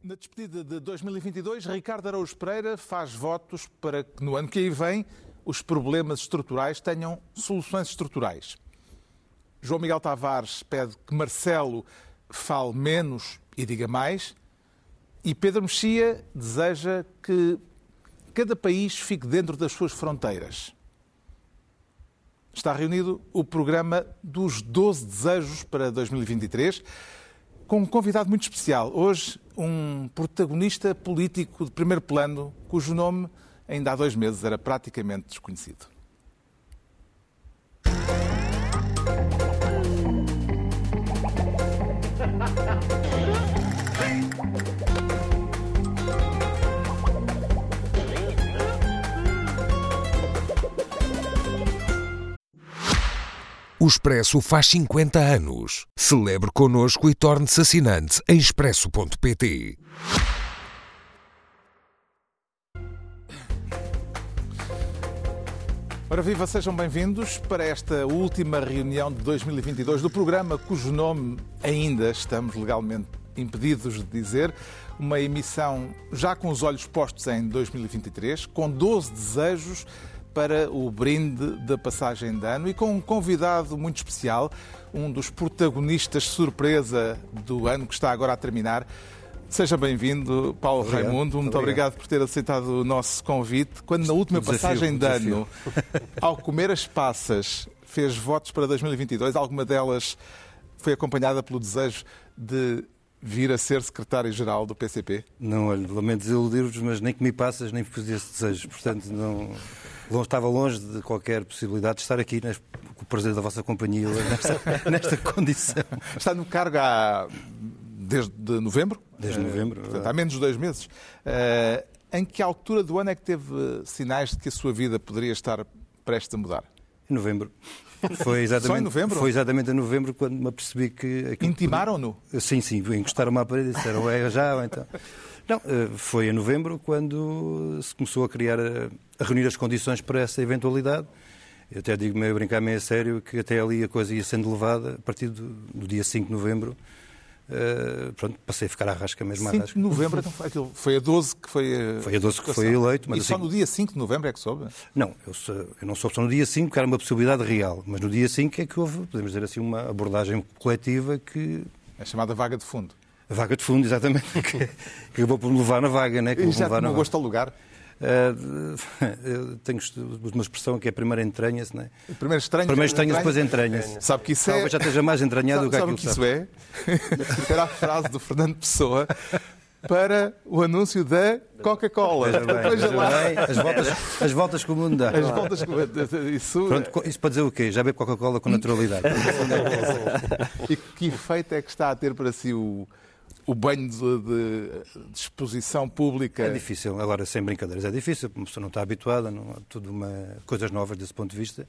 Na despedida de 2022, Ricardo Araújo Pereira faz votos para que no ano que aí vem os problemas estruturais tenham soluções estruturais. João Miguel Tavares pede que Marcelo fale menos e diga mais. E Pedro Mexia deseja que cada país fique dentro das suas fronteiras. Está reunido o programa dos 12 desejos para 2023 com um convidado muito especial. Hoje, um protagonista político de primeiro plano, cujo nome ainda há dois meses era praticamente desconhecido. O Expresso faz 50 anos. Celebre connosco e torne-se assinante em expresso.pt. Ora viva, sejam bem-vindos para esta última reunião de 2022 do programa cujo nome ainda estamos legalmente impedidos de dizer. Uma emissão já com os olhos postos em 2023, com 12 desejos para o brinde da passagem de ano e com um convidado muito especial, um dos protagonistas surpresa do ano que está agora a terminar. Seja bem-vindo, Paulo obrigado, Raimundo. Muito obrigado. obrigado. por ter aceitado o nosso convite. Quando na última desafio, passagem de ano, ao comer as passas, fez votos para 2022, alguma delas foi acompanhada pelo desejo de vir a ser secretário-geral do PCP? Não, olha, lamento desiludir-vos, mas nem que me passas, nem fiz esse desejo. Portanto, não, estava longe de qualquer possibilidade de estar aqui nas- com o prazer da vossa companhia nesta, nesta condição. Está no cargo há desde novembro? Desde Eh, novembro, Portanto, há menos de dois meses. Eh, em que altura do ano é que teve sinais de que a sua vida poderia estar prestes a mudar? Em novembro. Foi exatamente, Só em novembro? Foi exatamente em novembro quando me apercebi que... Intimaram-no? Sim, sim, encostaram-me à parede e disseram, é já ou então. Não, eh, foi em novembro quando se começou a criar, eh, a reunir as condições para essa eventualidade. Eu até digo meio a brincar, meio a sério, que até ali a coisa ia sendo levada a partir do, do dia 5 de novembro. eh, pronto, passei a ficar à rasca mesmo à 5 de novembro, então foi, aquilo, foi a 12 que foi a Foi a 12 que foi eleito, mas E só assim- no dia 5 de novembro é que soube? Não, eu, sou- eu não soube só no dia 5, que era uma possibilidade real, mas no dia 5 é que houve, podemos dizer assim, uma abordagem coletiva que É chamada vaga de fundo. A vaga de fundo, exatamente. que, acabou por me levar na vaga, né? Que já levar na gosto ao lugar? Ah, eu tenho uma expressão que é primeiro entranha-se, não é? Primeiro estranho. Primeiro estranha-se, depois entranha-se. Sabe que isso é... Talvez já esteja mais entranhado do que Sabe, aquilo sabe o que isso é? Isso era a frase do Fernando Pessoa para o anúncio da Coca-Cola. As, voltas, as voltas que o mundo dá. As voltas que... Isso... Pronto, co- isso para dizer o quê? Já bebe Coca-Cola com naturalidade. E que efeito é que está a ter para si o, o banho de, de- de exposição pública? É difícil, agora sem brincadeiras, é difícil, uma pessoa não está habituada, não, há tudo uma, coisas novas desse ponto de vista.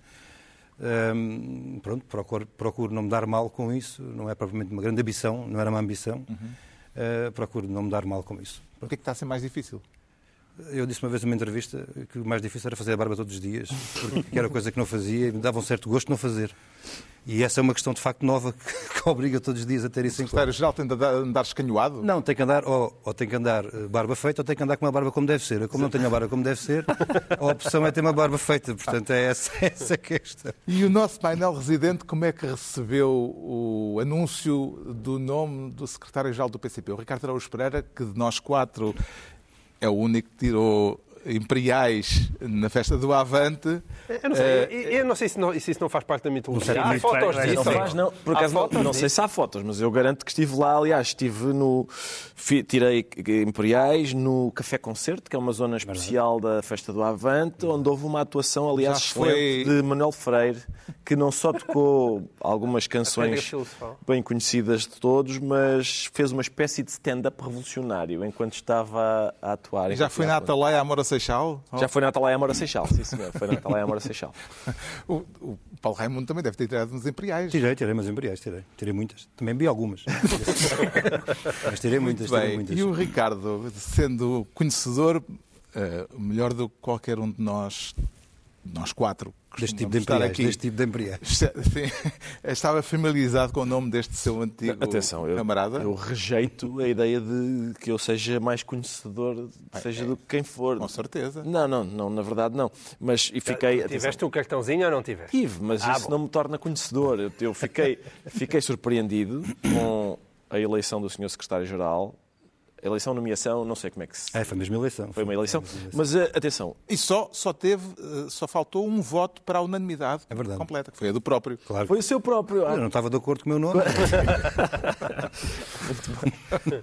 Hum, pronto, procuro, procuro não me dar mal com isso, não é propriamente uma grande ambição, não era uma ambição, Uh, procuro não me dar mal com isso. O que é que está a ser mais difícil? Eu disse uma vez numa entrevista que o mais difícil era fazer a barba todos os dias, porque era coisa que não fazia e me dava um certo gosto não fazer. E essa é uma questão de facto nova que, que obriga todos os dias a ter isso O em conta. secretário-geral tem de andar, escanhoado? Não, tem que andar, ou, ou tem que andar eh, barba feita, ou tem que andar com uma barba como deve ser. Eu, como não tenho a barba como deve ser, a opção é ter uma barba feita. Portanto, é essa, essa que é a questão. E o nosso painel residente, como é que recebeu o anúncio do nome do secretário-geral do PCP? O Ricardo Araújo Pereira, que de nós quatro é o único que tirou imperiais na festa do Avante. Eu não sei, eu, eu não sei se, não, se isso não faz parte da mitologia. Há muito fotos disso. Não faz, não. Por Há acaso, não, fotos não sei disso. se há fotos, mas eu garanto que estive lá. Aliás, estive no. tirei Imperiais no Café Concerto, que é uma zona especial da Festa do Avante, onde houve uma atuação, aliás, foi- de Manuel Freire, que não só tocou algumas canções bem conhecidas de todos, mas fez uma espécie de stand-up revolucionário enquanto estava a atuar. Já foi na Atalaia Amora Seixal? Já foi na Atalaia Amora Seixal, sim senhor. Foi na Atalaia Amora Seixal. O, o Paulo Raimundo também deve ter tirado nos imperiais. Tirei, tirei umas imperiais, tirei. Tirei muitas. Também vi algumas. Mas tirei muitas, tirei Bem, muitas. e o Ricardo, sendo conhecedor, eh, melhor do que qualquer um de nós, nós quatro, Deste tipo de estar imperiais. aqui. Deste tipo de imperiais. Sim, estava familiarizado com o nome deste seu antigo Atenção, eu, camarada? eu rejeito a ideia de que eu seja mais conhecedor, seja do que quem for. Com certeza. Não, não, não, na verdade não. Mas e fiquei. atenção, Tiveste o cartãozinho ou não tiveste? Tive, mas Ah, isso bom. não me torna conhecedor. Eu, eu fiquei, fiquei surpreendido com a eleição do Sr. Secretário-Geral. Eleição, nomeação, não sei como é que se. É, foi mesmo eleição. Foi uma eleição. Mas eh, atenção, E só, só teve, eh, só faltou um voto para a unanimidade É verdade. completa, que foi a do próprio. Claro. foi o seu próprio. Eu não estava de acordo com o meu nome.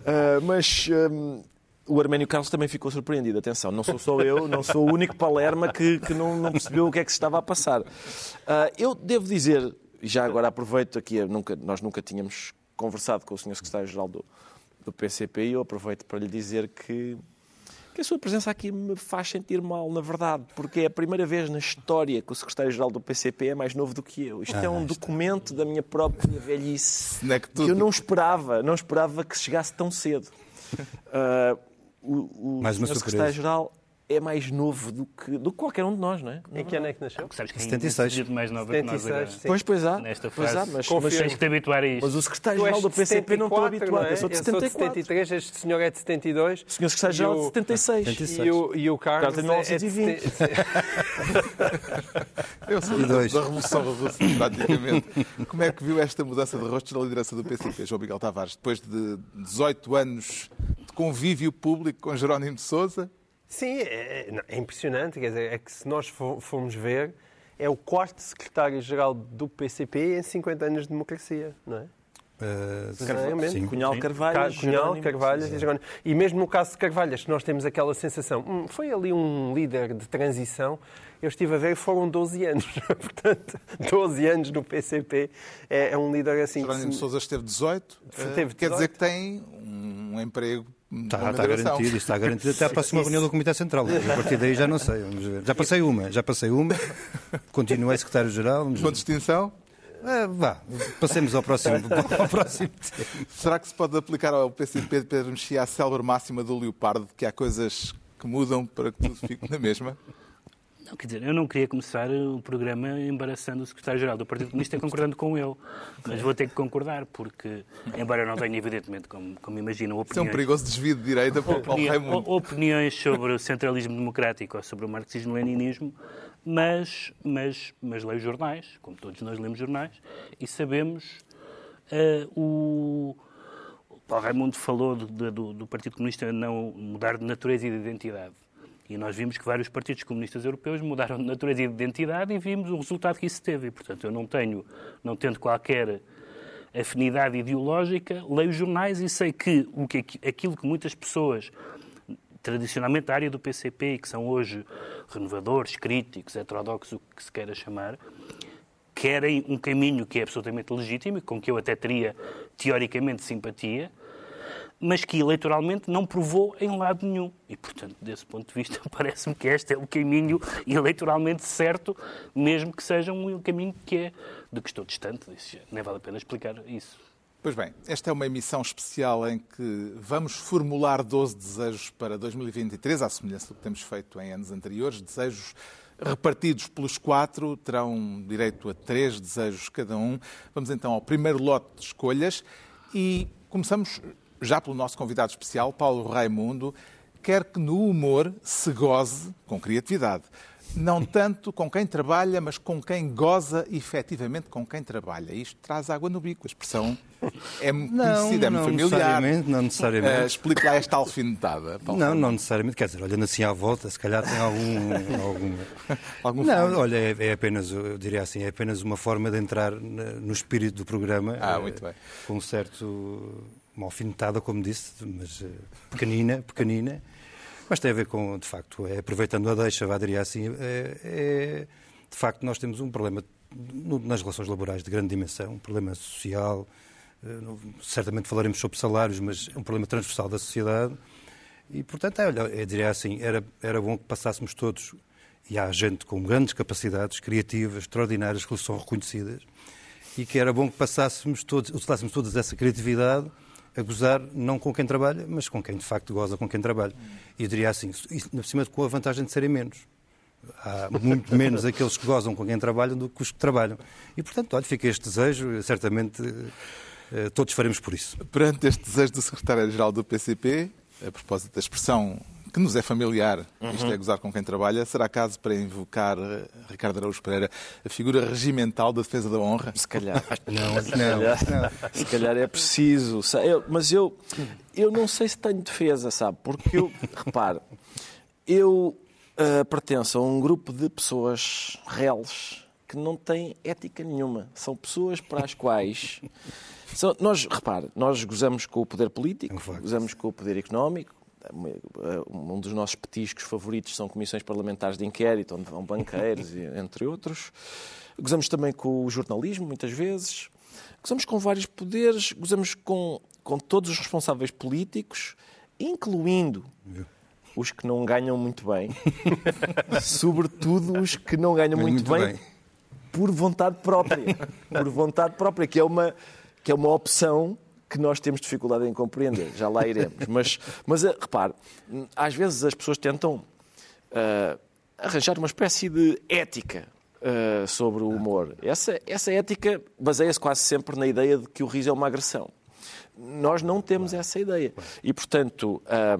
Ah, mas hum, o Arménio Carlos também ficou surpreendido. Atenção, não sou só eu, não sou o único palerma que, que não, não percebeu o que é que se estava a passar. Ah, eu devo dizer, já agora aproveito aqui, nunca- nós nunca tínhamos conversado com o Sr. Secretário-Geral do, do PCP e eu aproveito para lhe dizer que, que a sua presença aqui me faz sentir mal, na verdade, porque é a primeira vez na história que o Secretário-Geral do PCP é mais novo do que eu. Isto é um documento da minha própria velhice é que que eu não esperava, não esperava que chegasse tão cedo. Ah, o o Mais uma senhor surpresa. secretário-geral é mais novo do que, do que qualquer um de nós, não é? Em que ano é que nasceu? Sabes que 76. tem mais nova que nós 76, agora. sim. Pois, pois há. Nesta Pois fase. há, mas, Confio. mas, Tens que te habituar a mas isto. o Tu és secretário-geral do PCP não estou 74, habituado. não é? Eu sou de Eu sou de 74. 73, este senhor é de 72. O senhor secretário-geral é de E o- 76. 76. E o, e o Carlos, Carlos é de 1920. 70. Eu sou da, dois. da Revolução Russa, praticamente. Como é que viu esta mudança de rosto na liderança do PCP, João Miguel Tavares, depois de 18 anos de convívio público com Jerónimo de Sousa? Sim, é, é- é impressionante. Quer dizer, é que se nós fo- formos ver, é o quarto secretário-geral do PCP em 50 anos de democracia, não é? Uh, sim. Cunhal Sim. Carvalho, Ca- Cunhal, Carvalhas e Jerónimo. E mesmo no caso de Carvalhas, nós temos aquela sensação, hum, foi ali um líder de transição, eu estive a ver, foram 12 anos. Portanto, 12 anos no PCP é, é um líder assim... Jerónimo de se- Sousa esteve 18, eh, Teve quer 18. dizer que tem um emprego Está, está garantido, isto está garantido até à próxima reunião do Comitê Central. A partir daí já não sei, vamos ver. Já passei uma, já passei uma, continuei secretário-geral. Com distinção? Ah, vá, passemos ao próximo, ao próximo. Será que se pode aplicar ao PCP de Pedro Mexia a célebre máxima do Leopardo, que há coisas que mudam para que tudo fique na mesma? Não, quer dizer, eu não queria começar o programa embaraçando o secretário-geral do Partido Comunista concordando com ele, mas vou ter que concordar, porque, embora eu não tenha, evidentemente, como, como imaginam, Isso é um opiniões, perigoso desvio de direita para opini- Raimundo. opiniões sobre o centralismo democrático ou sobre o marxismo-leninismo, mas, mas, mas leio jornais, como todos nós lemos jornais, e sabemos eh, o... o Paulo Raimundo falou do, do- do Partido Comunista não mudar de natureza e de identidade. E nós vimos que vários partidos comunistas europeus mudaram de natureza e de identidade e vimos o resultado que isso teve. E, portanto, eu não tenho, não tendo qualquer afinidade ideológica, leio jornais e sei que, o que aquilo que muitas pessoas, tradicionalmente da área do PCP, que são hoje renovadores, críticos, heterodoxos, o que se queira chamar, querem um caminho que é absolutamente legítimo com que eu até teria teoricamente simpatia, mas que eleitoralmente não provou em lado nenhum. E, portanto, desse ponto de vista, parece-me que este é o caminho eleitoralmente certo, mesmo que seja um caminho que é de que estou distante. Nem vale a pena explicar isso. Pois bem, esta é uma emissão especial em que vamos formular 12 desejos para 2023, à semelhança do que temos feito em anos anteriores. Desejos repartidos pelos quatro, terão direito a três desejos cada um. Vamos então ao primeiro lote de escolhas e começamos já pelo nosso convidado especial, Paulo Raimundo. Quer que no humor se goze com criatividade. Não tanto com quem trabalha, mas com quem goza efetivamente com quem trabalha. Isto traz água no bico. A expressão é muito conhecida, é muito não familiar. necessariamente, não necessariamente. Eh, explique lá esta alfinetada. Paulo. Não, não necessariamente. Quer dizer, olhando assim à volta, se calhar tem algum. algum... Algum não, olha, é, é apenas, eu diria assim, é apenas uma forma de entrar no espírito do programa. Ah, eh, muito bem. Com um certo. Uma alfinetada, como disse, mas eh, pequenina, pequenina. Mas tem a ver com, de facto, é, aproveitando a deixa, vá diria assim, é, é- de facto nós temos um problema no- nas relações laborais de grande dimensão, um problema social, eh, certamente falaremos sobre salários, mas é um problema transversal da sociedade. E, portanto, é, olha, eu diria assim, era, era bom que passássemos todos, e há gente com grandes capacidades criativas, extraordinárias, que são reconhecidas, e que era bom que passássemos todos, usássemos toda essa criatividade a gozar não com quem trabalha, mas com quem de facto goza com quem trabalha. E eu diria assim, isso, cima com a vantagem de serem menos. Há muito menos aqueles que gozam com quem trabalham do que os que trabalham. E, portanto, olha, fica este desejo, certamente eh, todos faremos por isso. Perante este desejo do secretário-geral do PCP, a propósito da expressão que nos é familiar, isto é gozar com quem trabalha, será caso para invocar eh, Ricardo Araújo Pereira, a figura regimental da defesa da honra? Se calhar. Não, Se calhar, se calhar é preciso. Eu- mas eu, eu não sei se tenho defesa, sabe? Porque eu, repare, eu ah, pertenço a um grupo de pessoas reles que não têm ética nenhuma. São pessoas para as quais. São, nós, repare, nós gozamos com o poder político, É um gozamos com o poder económico. Um dos nossos petiscos favoritos são comissões parlamentares de inquérito, onde vão banqueiros, entre outros. Gozamos também com o jornalismo, muitas vezes. Gozamos com vários poderes, gozamos com, com todos os responsáveis políticos, incluindo os que não ganham muito bem. Sobretudo os que não ganham muito, Muito bem, bem. por vontade própria. Por vontade própria, que é uma, que é uma opção que nós temos dificuldade em compreender. Já lá iremos. Mas, mas eh, repare, às vezes as pessoas tentam ah, arranjar uma espécie de ética ah, sobre o humor. Essa, essa ética baseia-se quase sempre na ideia de que o riso é uma agressão. Nós não temos essa ideia. E, portanto, ah,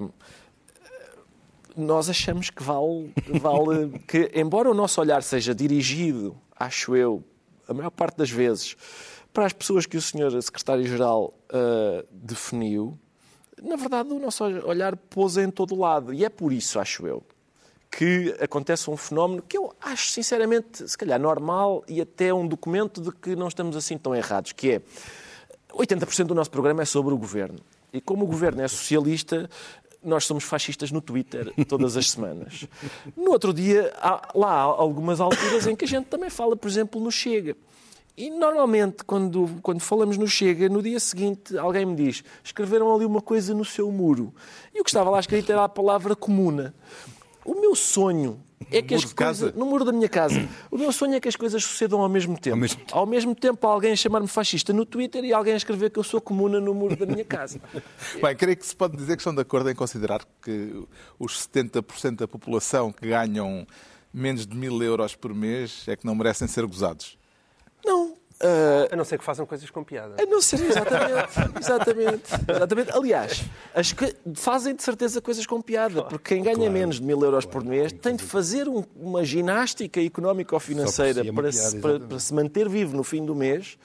nós achamos que vale, vale que, embora o nosso olhar seja dirigido, acho eu, a maior parte das vezes, para as pessoas que o Sr. Secretário-Geral ah, definiu, na verdade o nosso olhar pousa em todo lado. E é por isso, acho eu, que acontece um fenómeno que eu acho, sinceramente, se calhar normal e até um documento de que não estamos assim tão errados, que é 80% do nosso programa é sobre o governo. E como o governo é socialista, nós somos fascistas no Twitter todas as semanas. No outro dia, há, lá há algumas alturas em que a gente também fala, por exemplo, no Chega. E normalmente, quando, quando falamos no Chega, no dia seguinte alguém me diz: escreveram ali uma coisa no seu muro. E o que estava lá escrito era a palavra comuna. O meu sonho é que as coisas. No muro da minha casa. O meu sonho é que as coisas sucedam ao mesmo tempo. mesmo tempo. Ao mesmo tempo, alguém chamar-me fascista no Twitter e alguém escrever que eu sou comuna no muro da minha casa. Bem, creio que se pode dizer que estão de acordo em considerar que os 70% da população que ganham menos de mil euros por mês é que não merecem ser gozados. Não. ah, A não ser que façam coisas com piada. A não ser, exatamente, exatamente, exatamente. Aliás, as que fazem de certeza coisas com piada, porque quem ganha menos de mil euros por mês tem de fazer um- uma ginástica económica ou financeira si é para, piada, se, para- para se manter vivo no fim do mês.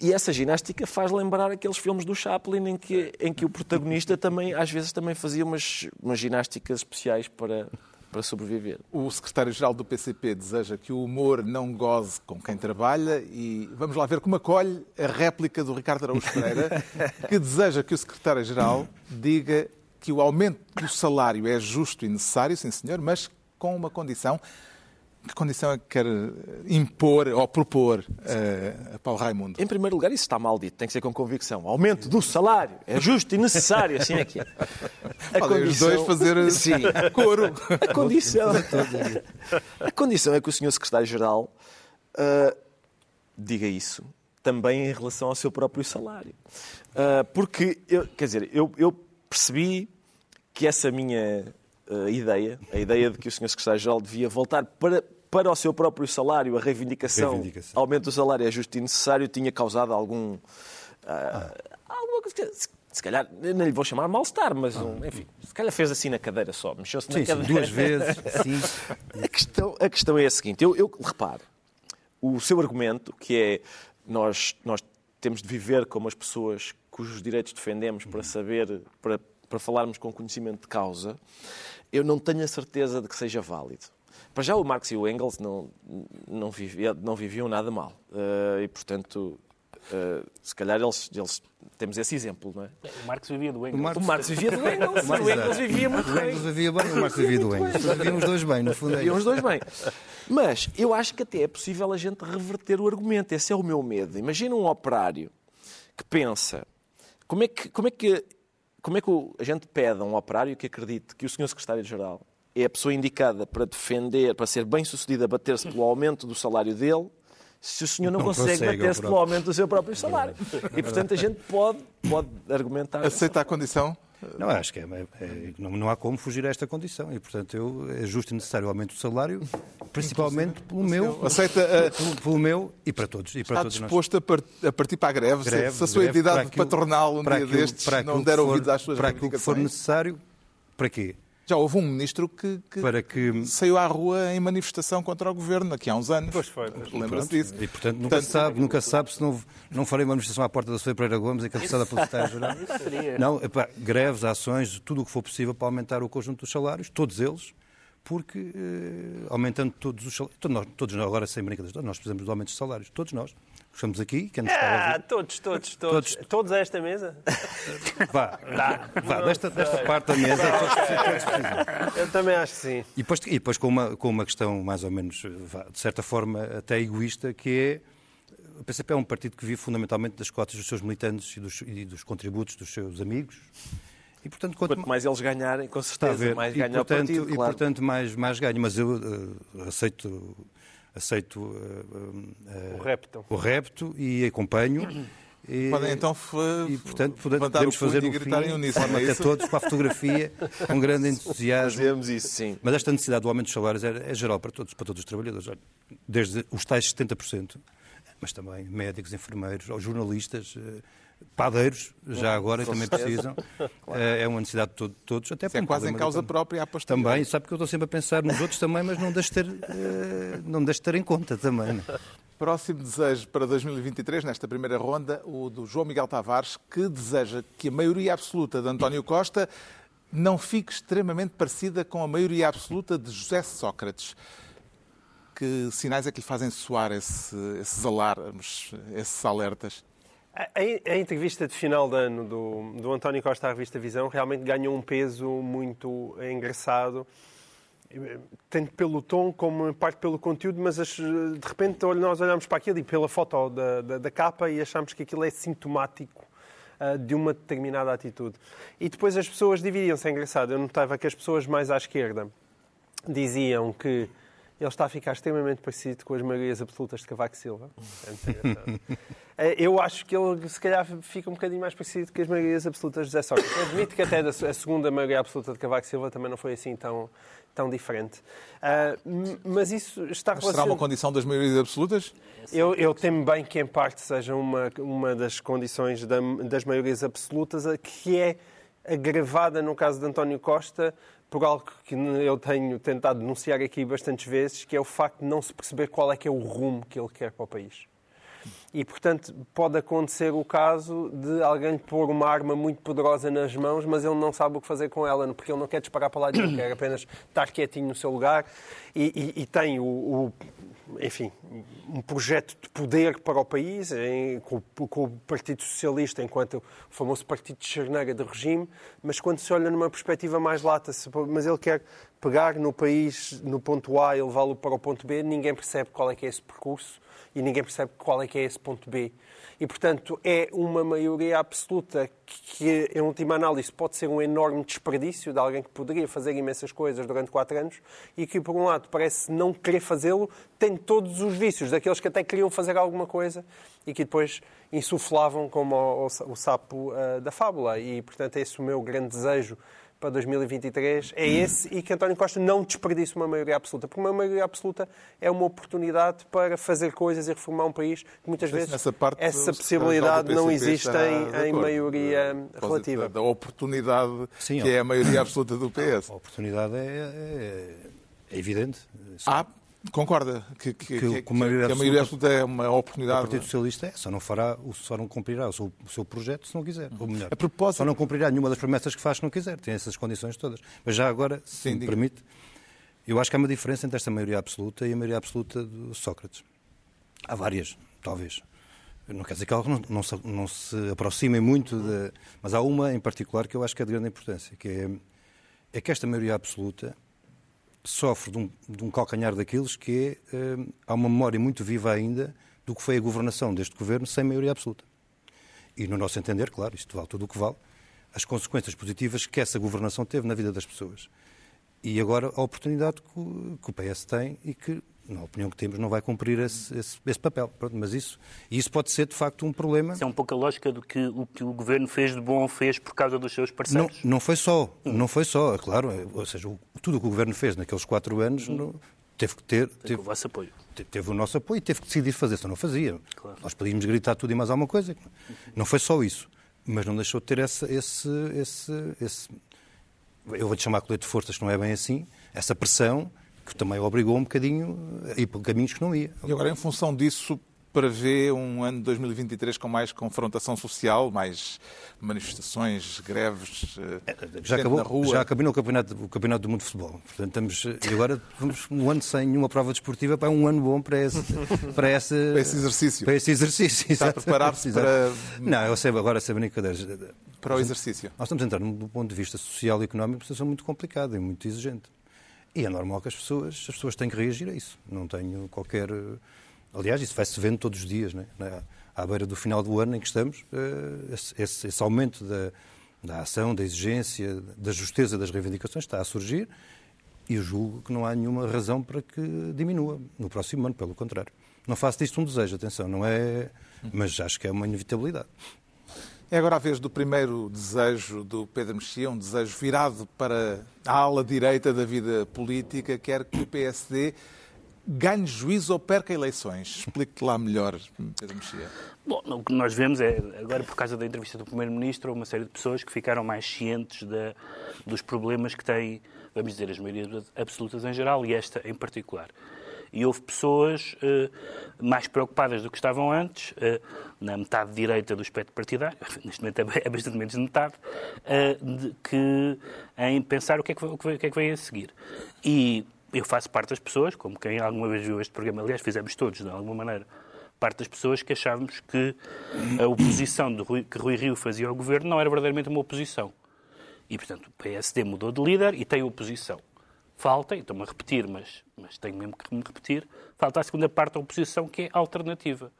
E essa ginástica faz lembrar aqueles filmes do Chaplin em que, em que o protagonista também, às vezes, também fazia umas, umas ginásticas especiais para, para sobreviver. O secretário-geral do PCP deseja que o humor não goze com quem trabalha e vamos lá ver como acolhe a réplica do Ricardo Araújo Pereira, que deseja que o secretário-geral diga que o aumento do salário é justo e necessário, sim senhor, mas com uma condição. Que condição é que quer impor ou propor eh, a Paulo Raimundo? Em primeiro lugar, isso está mal dito, tem que ser com convicção. Aumento do salário é justo e necessário, assim é que é. A Podem os dois fazer Sim. coro. A condição, a condição é que o Sr. Secretário-Geral ah, diga isso também em relação ao seu próprio salário. Ah, porque, eu, quer dizer, eu, eu percebi que essa minha ah, ideia, a ideia de que o Sr. Secretário-Geral devia voltar para, para o seu próprio salário, a reivindicação, Reivindicação. aumento do salário é justo e necessário, tinha causado algum. ah, alguma coisa. Se, se calhar, não lhe vou chamar mal-estar, mas, um, enfim, se calhar fez assim na cadeira só, mexeu-se na Sim, sim, cadeira. duas vezes, sim. A questão, a questão é a seguinte: eu, eu reparo, o seu argumento, que é nós, nós temos de viver como as pessoas cujos direitos defendemos para saber, para, para falarmos com conhecimento de causa, eu não tenho a certeza de que seja válido. Para já, o Marx e o Engels não, não, vivia, não viviam nada mal. Eh, e, portanto, eh, se calhar eles, eles. Temos esse exemplo, não é? O Marx vivia do Engels. O Marx- O Marx vivia do Engels, o Engels vivia muito O bem. Engels vivia bem, o Marx vivia do Engels. Viviam os dois bem, no fundo é Viviam os dois bem. Mas eu acho que até é possível a gente reverter o argumento. Esse é o meu medo. Imagina um operário que pensa como é que, como é que, como é que o- a gente pede a um operário que acredite que o senhor secretário-geral é a pessoa indicada para defender, para ser bem sucedido a bater-se pelo aumento do salário dele, se o senhor não, Não consegue, consegue, bater-se é pelo aumento do seu próprio salário. E, portanto, a gente pode, pode argumentar. Aceita a condição? Não, acho que é, é, não, não, há como fugir a esta condição e, portanto, eu, é justo e necessário o aumento do salário, principalmente pelo meu, Aceita, uh, pelo, pelo, meu e para todos. E para está todos disposto nós. a partir para a greve, greve se a sua entidade patronal um dia aquilo, destes não der ouvidos às suas Para aquilo que for necessário, para quê? Já houve um ministro que, que, para que... saiu à rua em manifestação contra o governo aqui há uns anos. Pois foi. Lembra-se disso. E, portanto, nunca portanto, se sabe, nunca se sabe se não, não farei uma manifestação à porta da Sofia Pereira Gomes e cabeçada pelo secretário-geral. Não, epá, greves, ações, tudo o que for possível para aumentar o conjunto dos salários, todos eles, porque eh, aumentando todos os salários, todos nós, todos nós, agora sem brincadeiras, nós precisamos de aumentos de salários, todos nós. Estamos aqui, quem nos ah, todos, todos, todos, todos. Todos a esta mesa? Vá, vá desta, desta parte da mesa, todos, todos precisam. Eu também acho que sim. E depois, e depois com, uma, com uma questão mais ou menos, vá, de certa forma, até egoísta, que é o PCP é um partido que vive fundamentalmente das cotas dos seus militantes e dos, e dos contributos dos seus amigos. E, portanto, quanto, quanto mais eles ganharem, com certeza, mais ganha o partido. E, claro. portanto, mais, mais ganho. Mas eu uh, aceito aceito uh, uh, o, repto. o repto e acompanho. E, Podem então e, portanto, podemos fazer o fim, uníssono, é até todos para a fotografia, com grande entusiasmo. Fazemos isso, sim. Mas esta necessidade do aumento dos salários é, é geral para todos, para todos os trabalhadores. Desde os tais 70%, mas também médicos, enfermeiros, ou jornalistas, eh, padeiros, já agora também precisam. Claro. É uma necessidade de todos, até para é quase em causa própria a posteriori. Também, sabe que eu estou sempre a pensar nos outros também, mas não deixe de ter, não deixe de ter em conta também. Não? Próximo desejo para 2023, nesta primeira ronda, o do João Miguel Tavares, que deseja que a maioria absoluta de António Costa não fique extremamente parecida com a maioria absoluta de José Sócrates. Que sinais é que lhe fazem soar esse, esses alarmes, esses alertas? A, a, entrevista de final de ano do, do António Costa à revista Visão realmente ganhou um peso muito engraçado tanto pelo tom como em parte pelo conteúdo, mas de repente nós olhamos para aquilo e pela foto da, da, da capa e achamos que aquilo é sintomático uh, de uma determinada atitude. E depois as pessoas dividiam-se. É engraçado, eu notava que as pessoas mais à esquerda diziam que ele está a ficar extremamente parecido com as maiorias absolutas de Cavaco Silva. É eu acho que ele, se calhar, fica um bocadinho mais parecido com as maiorias absolutas de José Sócrates. admito que até a segunda maioria absoluta de Cavaco Silva também não foi assim tão, tão diferente. Uh, mas isso está relacionado... Será uma condição das maiorias absolutas? Eu, eu temo bem que, em parte, seja uma, uma das condições da, das maiorias absolutas, que é agravada, no caso de António Costa, por algo que eu tenho tentado denunciar aqui bastantes vezes, que é o facto de não se perceber qual é que é o rumo que ele quer para o país. E, portanto, pode acontecer o caso de alguém pôr uma arma muito poderosa nas mãos, mas ele não sabe o que fazer com ela, porque ele não quer disparar para lá de quer apenas estar quietinho no seu lugar e, e, e tem o, o, enfim, um projeto de poder para o país, em, com, com, o Partido Socialista enquanto o famoso partido de charneira de regime, mas quando se olha numa perspectiva mais lata, mas ele quer pegar no país, no ponto A e levá-lo para o ponto B, ninguém percebe qual é que é esse percurso e ninguém percebe qual é que é esse ponto B. E, portanto, é uma maioria absoluta que, em última análise, pode ser um enorme desperdício de alguém que poderia fazer imensas coisas durante quatro anos e que, por um lado, parece não querer fazê-lo, tem todos os vícios daqueles que até queriam fazer alguma coisa e que depois insuflavam como o, o, o sapo uh, da fábula. E, portanto, é esse o meu grande desejo para 2023 é esse e que António Costa não desperdice uma maioria absoluta, porque uma maioria absoluta é uma oportunidade para fazer coisas e reformar um país que muitas vezes parte, essa possibilidade não existe em, em maioria relativa. Da, da oportunidade Sim, que é a maioria absoluta do PS. A oportunidade é, é, é evidente. Há Concorda que, que, que, que, a maioria, absoluta é uma oportunidade? O Partido Socialista é, só não, fará, só não cumprirá o seu, o seu projeto se não quiser. Ou melhor, a propósito... só não cumprirá nenhuma das promessas que faz se não quiser. Tem essas condições todas. Mas já agora, se Sim, me diga. permite, eu acho que há uma diferença entre esta maioria absoluta e a maioria absoluta de Sócrates. Há várias, talvez. Não quer dizer que não, não, se, não se aproximem muito, de, mas há uma em particular que eu acho que é de grande importância, que é, é que esta maioria absoluta sofre de um, de um calcanhar daqueles que é, uh, há uma memória muito viva ainda do que foi a governação deste governo sem maioria absoluta. E, no nosso entender, claro, isto vale tudo o que vale, as consequências positivas que essa governação teve na vida das pessoas. E agora a oportunidade que que o PS tem e que na opinião que temos, não vai cumprir esse, esse, esse papel. Pronto, mas isso, isso pode ser, de facto, um problema. Isso é um pouco a lógica do que o que o governo fez de bom fez por causa dos seus Não, parceiros. não foi só, não foi só, é claro. é, Ou seja, o- tudo o que o governo fez naqueles quatro anos não- teve que ter. Com Teve, o vosso apoio. te- teve o nosso apoio e teve que decidir fazer, senão não fazia. Claro. Nós podíamos gritar tudo e mais alguma coisa. Não foi só isso, mas não deixou de ter esse, esse, esse, esse eu vou-te chamar colete de forças, que não é bem assim, essa pressão que também obrigou um bocadinho a ir por caminhos que não ia. E agora, em função disso, prevê um ano de 2023 com mais confrontação social, mais manifestações, greves, eh, Já acabou, na rua. já acabou o campeonato, o campeonato do mundo de futebol. Portanto, estamos, e agora vamos um ano sem nenhuma prova desportiva, para um ano bom para esse, para esse, Para esse exercício. Para esse exercício. Está a preparar-se para- Não, eu sei agora sem brincadeiras. para o exercício. Nós estamos a entrar, do ponto de vista social e económico, uma situação muito complicada e muito exigente. E é normal que as pessoas, as pessoas têm que reagir a isso. Não tenho qualquer. eh, Aliás, isso vai-se vendo todos os dias, né? À beira do final do ano em que estamos, eh, esse, esse- aumento da, da ação, da exigência, da justeza das reivindicações está a surgir e julgo que não há nenhuma razão para que diminua no próximo ano, pelo contrário. Não faço disto um desejo, atenção, não é. Mas acho que é uma inevitabilidade. É agora a vez do primeiro desejo do Pedro Mexia, um desejo virado para a ala direita da vida política, quer que o PSD ganhe juízo ou perca eleições. Explique-te lá melhor, Pedro Mexia. Bom, o que nós vemos é, agora por causa da entrevista do Primeiro-Ministro, uma série de pessoas que ficaram mais cientes da- dos problemas que têm, vamos dizer, as maiorias absolutas em geral e esta em particular. E houve pessoas eh, mais preocupadas do que estavam antes, eh, na metade direita do espectro partidário, neste momento é, é bastante menos de metade, eh, de- que, em pensar o que, é que, o que é que vem a seguir. E eu faço parte das pessoas, como quem alguma vez viu este programa, aliás, fizemos todos, de alguma maneira, parte das pessoas que achávamos que a oposição Rui, que Rui Rio fazia ao governo não era verdadeiramente uma oposição. E, portanto, o PSD mudou de líder e tem oposição. Falta, e estou-me a repetir, mas, mas tenho mesmo que me repetir, falta a segunda parte da oposição, que é alternativa.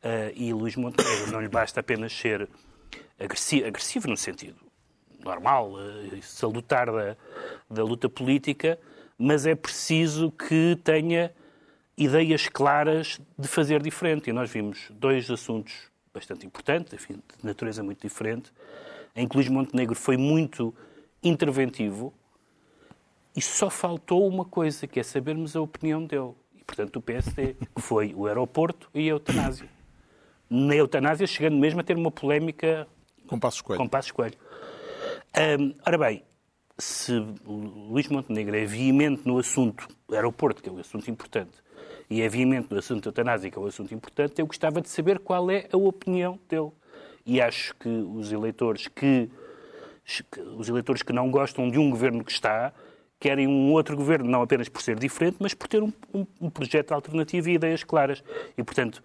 Ah, e Luís Montenegro não lhe basta apenas ser agressi- agressivo, no sentido normal, eh, salutar da, da luta política, mas é preciso que tenha ideias claras de fazer diferente. E nós vimos dois assuntos bastante importantes, enfim, de natureza muito diferente, em que Luís Montenegro foi muito interventivo e só faltou uma coisa, que é sabermos a opinião dele. E, portanto, do PSD, que foi o aeroporto e a eutanásia. Na eutanásia, chegando mesmo a ter uma polémica Com Passos Coelho. com Passos Coelho. Hum, ora bem, se o Luís Montenegro é veemente no assunto do aeroporto, que é um assunto importante, e é veemente no assunto eutanásia, que é um assunto importante, eu gostava de saber qual é a opinião dele. E acho que os eleitores que, que- os eleitores que não gostam de um governo que está querem um outro governo, não apenas por ser diferente, mas por ter um, um- um projeto alternativo e ideias claras. E, portanto,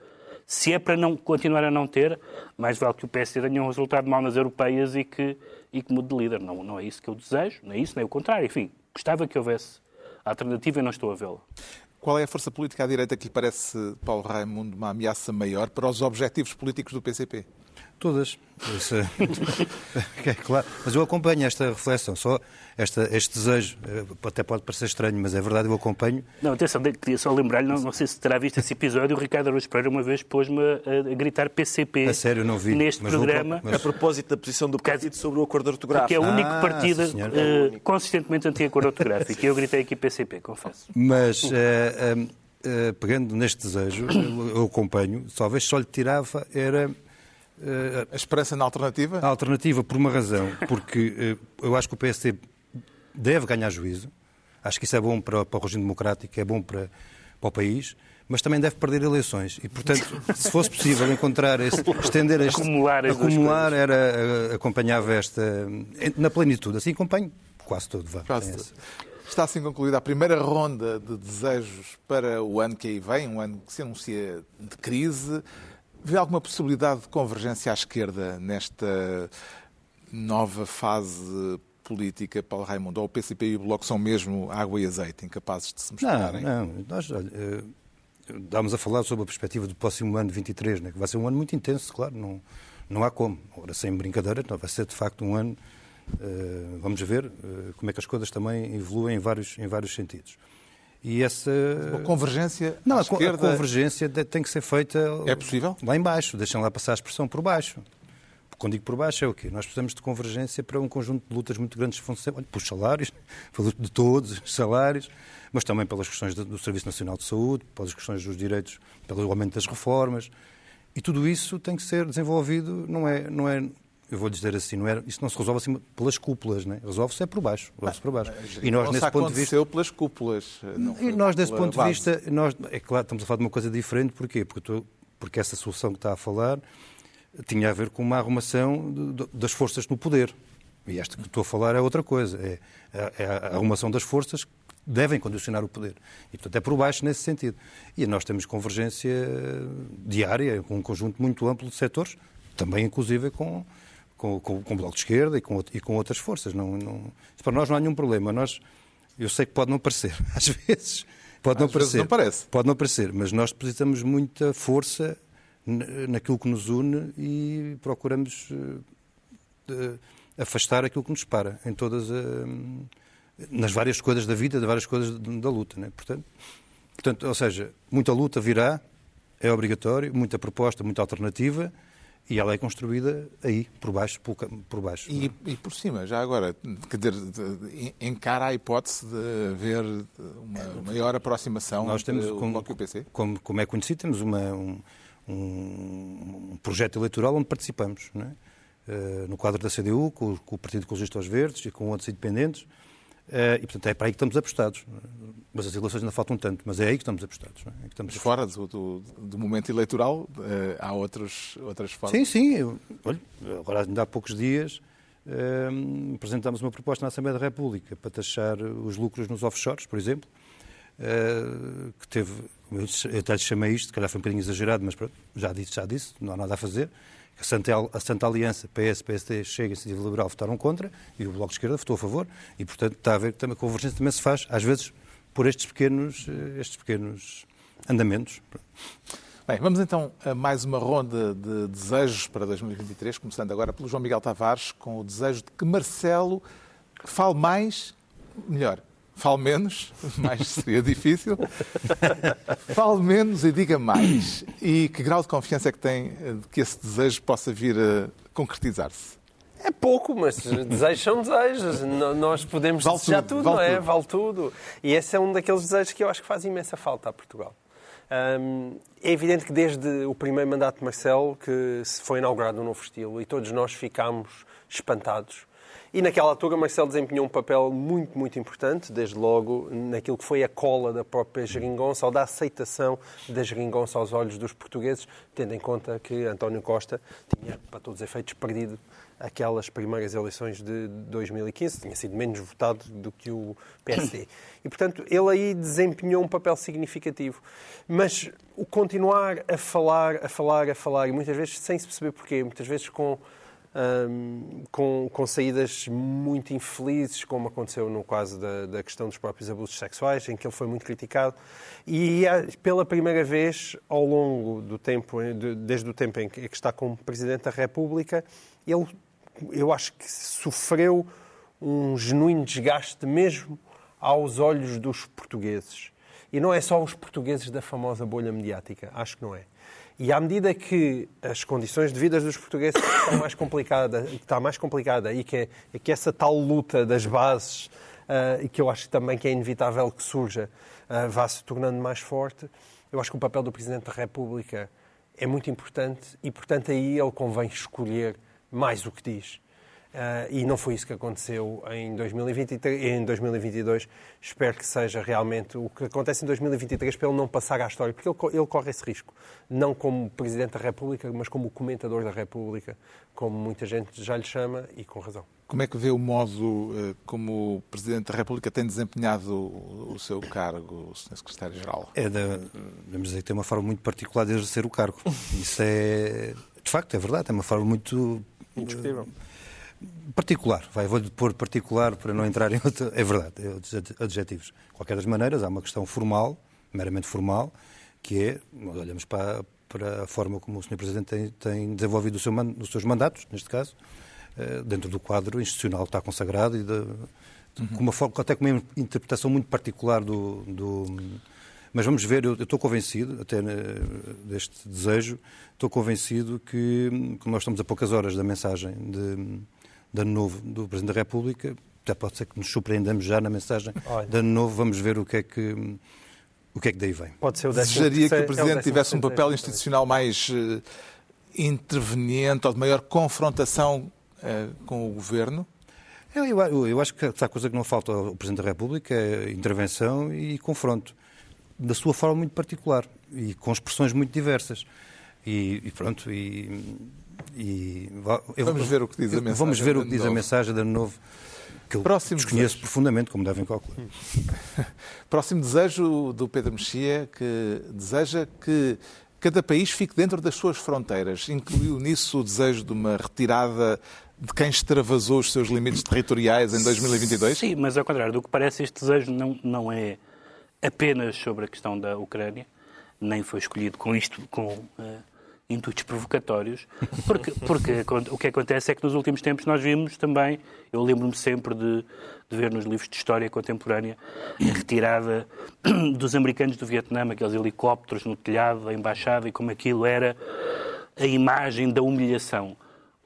se é para não continuar a não ter, mais vale que o PSD tenha um resultado mau nas europeias e que, e que mude de líder. Não, não é isso que eu desejo, nem isso, nem o contrário. Enfim, gostava que houvesse alternativa e não estou a vê-la. Qual é a força política à direita que lhe parece, Paulo Raimundo, uma ameaça maior para os objetivos políticos do PCP? Todas. Isso é, é claro. Mas eu acompanho esta reflexão, só esta, este desejo. eh, Até pode parecer estranho, mas é verdade, eu acompanho. Não, atenção, queria só lembrar-lhe, não, não sei se terá visto esse episódio, o Ricardo Araújo Pereira uma vez pôs-me a, a gritar PCP A sério, não vi, neste mas vou- programa. mas- A propósito da posição do partido sobre o acordo ortográfico. Que é o único Ah, partido senhor. eh, consistentemente anti-acordo ortográfico. E eu gritei aqui PCP, confesso. Mas, eh, eh, eh, pegando neste desejo, eu, eu acompanho, talvez só lhe tirava era A esperança na alternativa? a alternativa por uma razão, porque eh, eu acho que o PSD deve ganhar juízo, acho que isso é bom para, para o regime democrático, é bom para, para o país, mas também deve perder eleições. E, portanto, se fosse possível encontrar, esse, estender este... Acumular acumular era, eh, acompanhava esta... eh, Na plenitude, assim acompanho quase todo, vá. Quase essa. Está assim concluída a primeira ronda de desejos para o ano que aí vem, um ano que se anuncia de crise. Vê alguma possibilidade de convergência à esquerda nesta nova fase política, Paulo Raimundo? Ou o PCP e o Bloco são mesmo água e azeite, incapazes de se Não, misturarem? não. Nós, olha, eh, estávamos a falar sobre a perspectiva do próximo ano, 23, né, que vai ser um ano muito intenso, claro, não, não há como. Ora, sem brincadeira, então vai ser de facto um ano. eh, vamos ver eh, como é que as coisas também evoluem em vários, em vários sentidos. E essa... Uma convergência Não, a, a esquerda convergência tem que ser feita é possível? lá em baixo. Deixem lá passar a expressão por baixo. Quando digo por baixo é o quê? Nós precisamos de convergência para um conjunto de lutas muito grandes que vão ser, olha, pelos salários, de todos os salários, mas também pelas questões do, do Serviço Nacional de Saúde, pelas questões dos direitos, pelo aumento das reformas. E tudo isso tem que ser desenvolvido, não é, não é eu vou dizer assim, não é, isso não se resolve assim pelas cúpulas, né? resolve-se é por baixo. Resolve por baixo. E nós, nesse se ponto de vista. pelas cúpulas. não E nós, desse ponto de vista, nós, é claro, estamos a falar de uma coisa diferente, porquê? Porque, estou- porque essa solução que está a falar tinha a ver com uma arrumação de- de- das forças no poder. E esta que estou a falar é outra coisa. É, a- é a arrumação das forças que devem condicionar o poder. E, portanto, é por baixo nesse sentido. E nós temos convergência diária com um conjunto muito amplo de setores, também, inclusive, com, com, com, com o Bloco de Esquerda e com, e com outras forças. Não, não, para nós não há nenhum problema. Nós, eu sei que pode não parecer, às vezes. Pode não Às vezes parecer. não parece. Pode não parecer, mas nós depositamos muita força naquilo que nos une e procuramos de- afastar aquilo que nos para em todas eh, nas várias coisas da vida, nas várias coisas da luta, né? Portanto, portanto, ou seja, muita luta virá, é obrigatório, muita proposta, muita alternativa e ela é construída aí, por baixo, por, por baixo. E, e por cima, já agora, quer dizer, encara a hipótese de haver uma maior aproximação Nós temos, como, o PC? como, como é conhecido, temos uma, um, um- projeto eleitoral onde participamos, é? Eh, no quadro da CDU, com, o- com o Partido Ecologista aos Verdes e com outros independentes, Eh, e portanto é para aí que estamos apostados. Mas as eleições ainda faltam tanto, mas é aí que estamos apostados. é? É que estamos fora do, do- do momento eleitoral, eh, há outros, outras formas. Sim, sim. Eu, olha, agora ainda há poucos dias eh, apresentámos uma proposta na Assembleia da República para taxar os lucros nos offshores, por exemplo, eh, que teve, eu até lhe chamei isto, se calhar foi um bocadinho exagerado, mas pronto, já disse, já disse, não há nada a fazer. A Santa, a Santa Aliança, PS, PSD, Chega e Iniciativa Liberal votaram contra e o Bloco de Esquerda votou a favor e, portanto, está a ver que também a convergência também se faz, às vezes, por estes pequenos, eh, estes pequenos andamentos. Bem, vamos então a mais uma ronda de desejos para 2023, começando agora pelo João Miguel Tavares, com o desejo de que Marcelo fale mais, melhor, fale menos, mais seria difícil, fale menos e diga mais. E que grau de confiança é que tem eh, de que esse desejo possa vir a concretizar-se? É pouco, mas desejos são desejos. Nós podemos Vale desejar tudo, tudo, vale não é? tudo. Vale tudo. E esse é um daqueles desejos que eu acho que faz imensa falta a Portugal. Hum, é evidente que desde o primeiro mandato de Marcelo que se foi inaugurado um novo estilo e todos nós ficámos espantados. E naquela altura Marcelo desempenhou um papel muito, muito importante, desde logo naquilo que foi a cola da própria geringonça ou da aceitação da geringonça aos olhos dos portugueses, tendo em conta que António Costa tinha, para todos os efeitos, perdido aquelas primeiras eleições de 2015, tinha sido menos votado do que o PSD. E, portanto, ele aí desempenhou um papel significativo. Mas o continuar a falar, a falar, a falar, e muitas vezes sem se perceber porquê, muitas vezes com, hum, com, com saídas muito infelizes, como aconteceu no caso da, da questão dos próprios abusos sexuais, em que ele foi muito criticado. E ah, pela primeira vez, ao longo do tempo, de- desde o tempo em que está como Presidente da República, ele, eu acho que sofreu um genuíno desgaste mesmo aos olhos dos portugueses. E não é só os portugueses da famosa bolha mediática, acho que não é. E à medida que as condições de vida dos portugueses estão mais complicada, está mais complicada e que, é- que essa tal luta das bases, ah, e que eu acho também que é inevitável que surja, ah, vá se tornando mais forte, eu acho que o papel do Presidente da República é muito importante e, portanto, aí ele convém escolher mais o que diz. Ah, e não foi isso que aconteceu em 2023, em 2022. Espero que seja realmente o que acontece em 2023 para ele não passar à história, porque ele, ele corre esse risco. Não como Presidente da República, mas como comentador da República, como muita gente já lhe chama e com razão. Como é que vê o modo eh, como o Presidente da República tem desempenhado o o seu cargo, o Sr. Secretário-Geral? É da, vamos dizer que tem uma forma muito particular de exercer o cargo. Isso é, de facto, é verdade, é uma forma muito Indiscutível. Particular. Vai, vou-lhe pôr particular para não entrar em outra. É verdade, é outros ad- adjetivos. De qualquer das maneiras, há uma questão formal, meramente formal, que é, nós olhamos para, para a forma como o Sr. Presidente tem, tem desenvolvido o seu os seus mandatos, neste caso, eh, dentro do quadro institucional que está consagrado e de, de, com uma forma, até com uma interpretação muito particular do, do mas vamos ver, eu, eu estou convencido, até deste desejo, estou convencido que, como nós estamos a poucas horas da mensagem de, de ano novo do Presidente da República, até pode ser que nos surpreendamos já na mensagem Olha. de ano novo, vamos ver o que é que o que é que daí vem. Pode ser o Desejaria que o Presidente é o tivesse um papel institucional mais uh, interveniente ou de maior confrontação uh, com o Governo? Eu, eu, eu, acho que a coisa que não falta ao Presidente da República é intervenção e confronto da sua forma muito particular e com expressões muito diversas. E, e pronto, e, e vamos ver o que diz a mensagem. Vamos ver o que diz a mensagem de ano novo que eu Próximo desconheço desejo. profundamente, como devem calcular. Próximo desejo do Pedro Mexia, que deseja que cada país fique dentro das suas fronteiras. Incluiu nisso o desejo de uma retirada de quem extravasou os seus limites territoriais em 2022? Sim, mas ao contrário do que parece, este desejo não, não é apenas sobre a questão da Ucrânia, nem foi escolhido com isto, com uh, intuitos provocatórios, porque, porque o que acontece é que nos últimos tempos nós vimos também, eu lembro-me sempre de, de, ver nos livros de história contemporânea a retirada dos americanos do Vietnã, aqueles helicópteros no telhado da embaixada e como aquilo era a imagem da humilhação.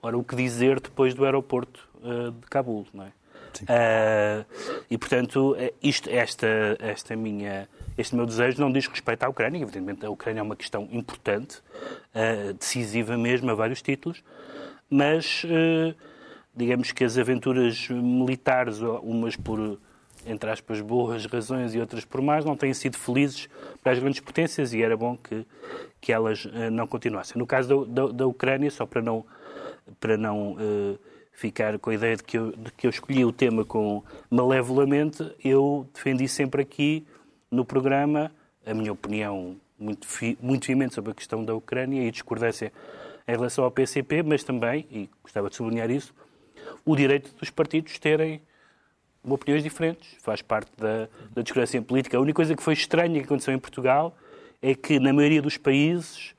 Ora, o que dizer depois do aeroporto uh, de Cabul, não é? Uh, e, portanto, eh, isto, esta, esta minha, este meu desejo não diz respeito à Ucrânia. Evidentemente, a Ucrânia é uma questão importante, uh, decisiva mesmo a vários títulos, mas uh, digamos que as aventuras militares, umas por, entre aspas, boas razões e outras por más, não têm sido felizes para as grandes potências e era bom que, que elas não continuassem. No caso da, da, da Ucrânia, só para não. Para não ficar com a ideia de que, eu, de que eu escolhi o tema com malevolamente, eu defendi sempre aqui no programa a minha opinião muito, muito sobre a questão da Ucrânia e discordância em relação ao PCP, mas também, e gostava de sublinhar isso, o direito dos partidos terem opiniões diferentes. Faz parte da, da discordância política. A única coisa que foi estranha que aconteceu em Portugal é que, na maioria dos países,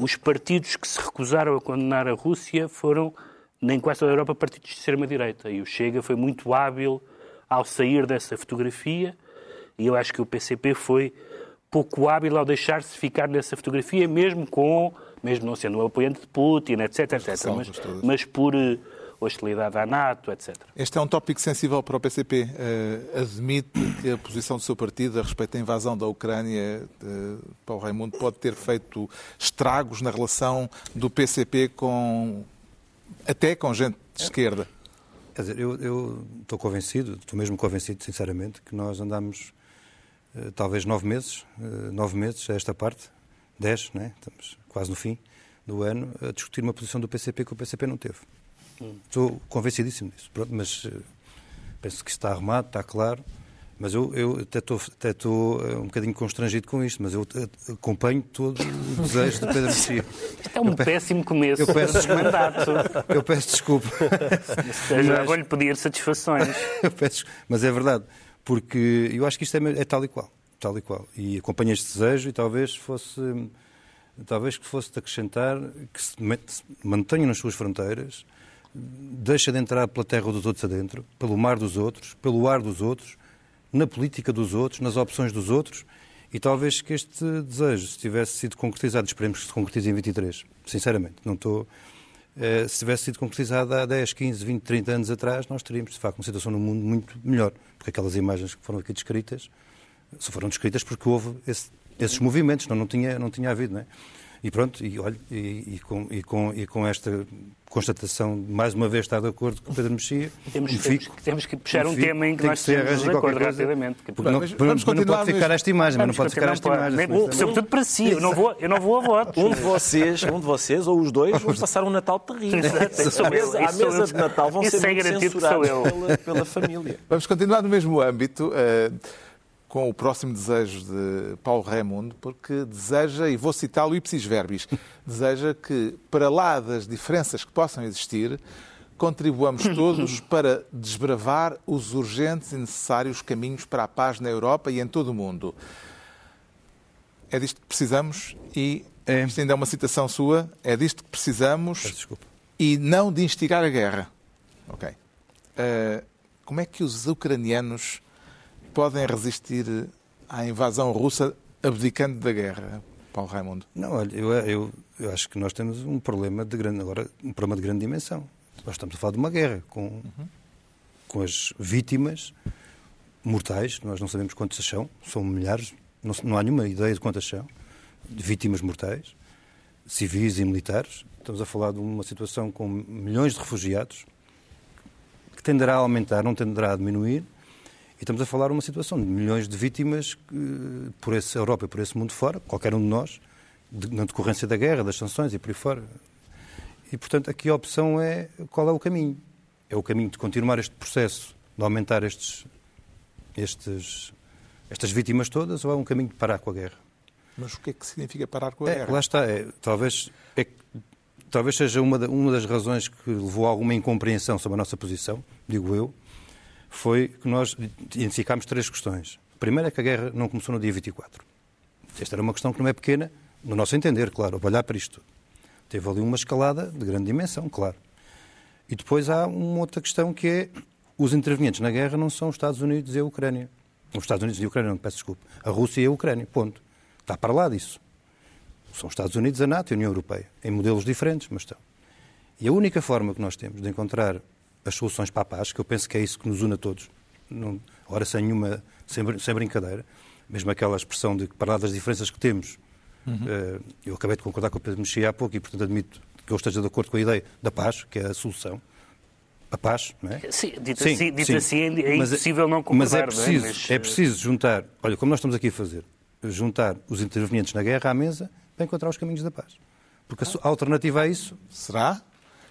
os partidos que se recusaram a condenar a Rússia foram nem quase toda a Europa partidos de extrema-direita. E o Chega foi muito hábil ao sair dessa fotografia e eu acho que o PCP foi pouco hábil ao deixar-se ficar nessa fotografia, mesmo com, mesmo não sendo um apoiante de Putin, etc, etc, mas, mas por uh, hostilidade à NATO, etc. Este é um tópico sensível para o PCP. Uh, eh, admite que a posição do seu partido a respeito da invasão da Ucrânia, uh, Paulo Raimundo, pode ter feito estragos na relação do PCP com até com gente de esquerda. Quer dizer, eu, eu estou convencido, estou mesmo convencido, sinceramente, que nós andamos talvez nove meses, uh, nove meses a esta parte, dez, né? estamos quase no fim do ano, a discutir uma posição do PCP que o PCP não teve. Hum. Estou convencidíssimo disso. Pronto, mas uh, penso que está arrumado, está claro. Mas eu, eu até estou até estou eh, um bocadinho constrangido com isto, mas eu eh, acompanho todo o desejo de Pedro Mexia. Isto é um péssimo começo eu peço desculpa. mandato. Eu peço desculpa. Já vou-lhe pedir satisfações. peço, mas é verdade, porque eu acho que isto é, é tal e qual. Tal e qual. E acompanho este desejo e talvez fosse talvez que fosse de acrescentar que se mantenham nas suas fronteiras, deixa de entrar pela terra dos outros adentro, pelo mar dos outros, pelo ar dos outros, na política dos outros, nas opções dos outros, e talvez que este desejo, se tivesse sido concretizado, esperemos que se concretize em 23, sinceramente, não estou... Eh, se tivesse sido concretizado há 10, 15, 20, 30 anos atrás, nós teríamos, de facto, uma situação no mundo muito melhor. Porque aquelas imagens que foram aqui descritas, só foram descritas porque houve esse, esses movimentos, não, não, tinha, não tinha havido, não é? E pronto, e, olha, e, e, com, e, com, e com esta constatação, mais uma vez está de acordo com o Pedro Mexia, temos, temos, temos, que puxar um fico, tema em que nós estamos de acordo rapidamente. Porque não, mas, vamos não pode ficar esta imagem, mas não pode ficar esta imagem. Um, sobretudo para si, eu não vou, eu não vou a votos. Um de vocês, um de vocês ou os dois, vão passar um Natal terrível. Exato, à mesa de Natal vão ser é muito censurados pela, pela família. Vamos continuar no mesmo âmbito. Uh, com o próximo desejo de Paulo Raimundo, porque deseja, e vou citá-lo ipsis verbis, deseja que, para lá das diferenças que possam existir, contribuamos todos para desbravar os urgentes e necessários caminhos para a paz na Europa e em todo o mundo. É disto que precisamos e é. isto ainda é uma citação sua, é disto que precisamos e não de instigar a guerra. Ok. Uh, como é que os ucranianos podem resistir à invasão russa abdicando da guerra, Paulo Raimundo? Não, olha, eu, eu, eu acho que nós temos um problema de grande, agora, um problema de grande dimensão. Nós estamos a falar de uma guerra com, uhum. com as vítimas mortais, nós não sabemos quantas são, são milhares, não, não há nenhuma ideia de quantas são, de vítimas mortais, civis e militares. Estamos a falar de uma situação com milhões de refugiados, que tenderá a aumentar, não tenderá a diminuir. E estamos a falar de uma situação de milhões de vítimas que, por essa Europa e por esse mundo fora, qualquer um de nós, de, na decorrência da guerra, das sanções e por aí fora. E, portanto, aqui a opção é qual é o caminho. É o caminho de continuar este processo, de aumentar estes, estes, estas vítimas todas, ou é um caminho de parar com a guerra? Mas o que é que significa parar com a é, guerra? Lá está. É, talvez, é, talvez seja uma, uma das razões que levou a alguma incompreensão sobre a nossa posição, digo eu, foi que nós identificámos três questões. A primeira é que a guerra não começou no dia 24. Esta era uma questão que não é pequena, no nosso entender, claro, olhar para isto. Teve ali uma escalada de grande dimensão, claro. E depois há uma outra questão que é os intervenientes na guerra não são os Estados Unidos e a Ucrânia. Os Estados Unidos e a Ucrânia, não peço desculpa. A Rússia e a Ucrânia, ponto. Está para lá disso. São os Estados Unidos, a NATO e a União Europeia, em modelos diferentes, mas estão. E a única forma que nós temos de encontrar as soluções para a paz, que eu penso que é isso que nos une a todos, não, ora sem nenhuma, sem, sem brincadeira, mesmo aquela expressão de que, para lá das diferenças que temos, uhum. uh, eu acabei de concordar com o Pedro Mexia há pouco e, portanto, admito que eu esteja de acordo com a ideia da paz, que é a solução, a paz, não é? Sim, dito, sim, assim, dito sim. assim é impossível não concordar. Mas é preciso, é? Mas... é preciso juntar, olha, como nós estamos aqui a fazer, juntar os intervenientes na guerra à mesa para encontrar os caminhos da paz. Porque a alternativa a isso... Será?